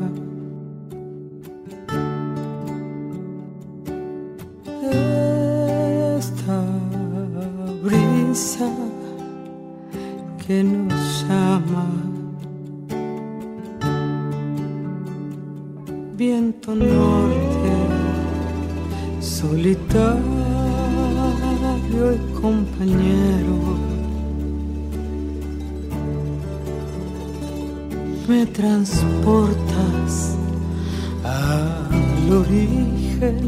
que nos llama. Viento norte, solitario y compañero. Me transportas al origen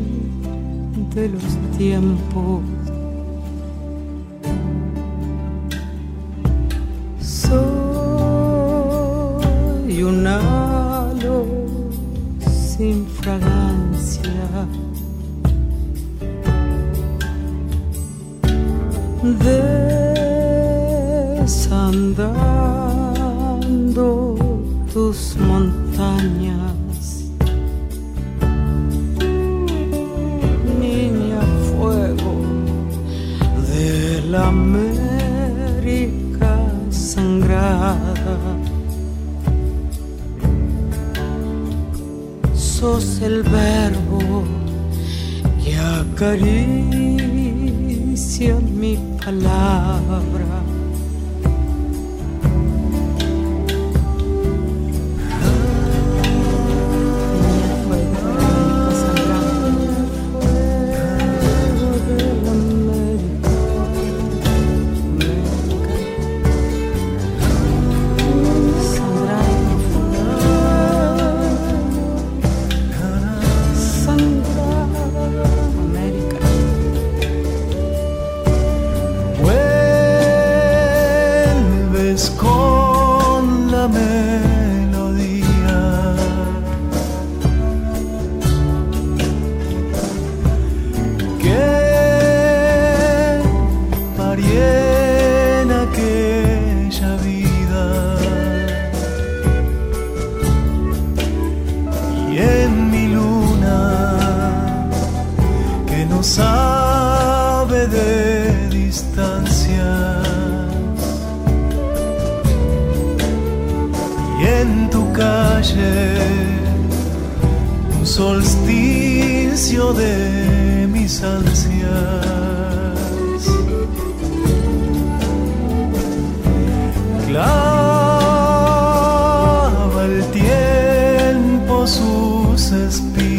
de los tiempos sos el verbo que acaricia mi palabra. Sus espinas.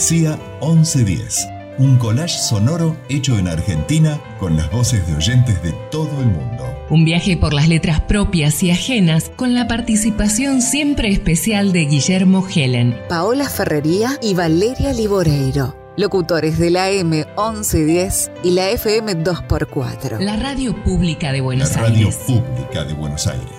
Poesía 1110. Un collage sonoro hecho en Argentina con las voces de oyentes de todo el mundo. Un viaje por las letras propias y ajenas con la participación siempre especial de Guillermo Helen. Paola Ferrería y Valeria Liboreiro. Locutores de la M1110 y la FM 2x4. La radio pública de Buenos La radio Aires. pública de Buenos Aires.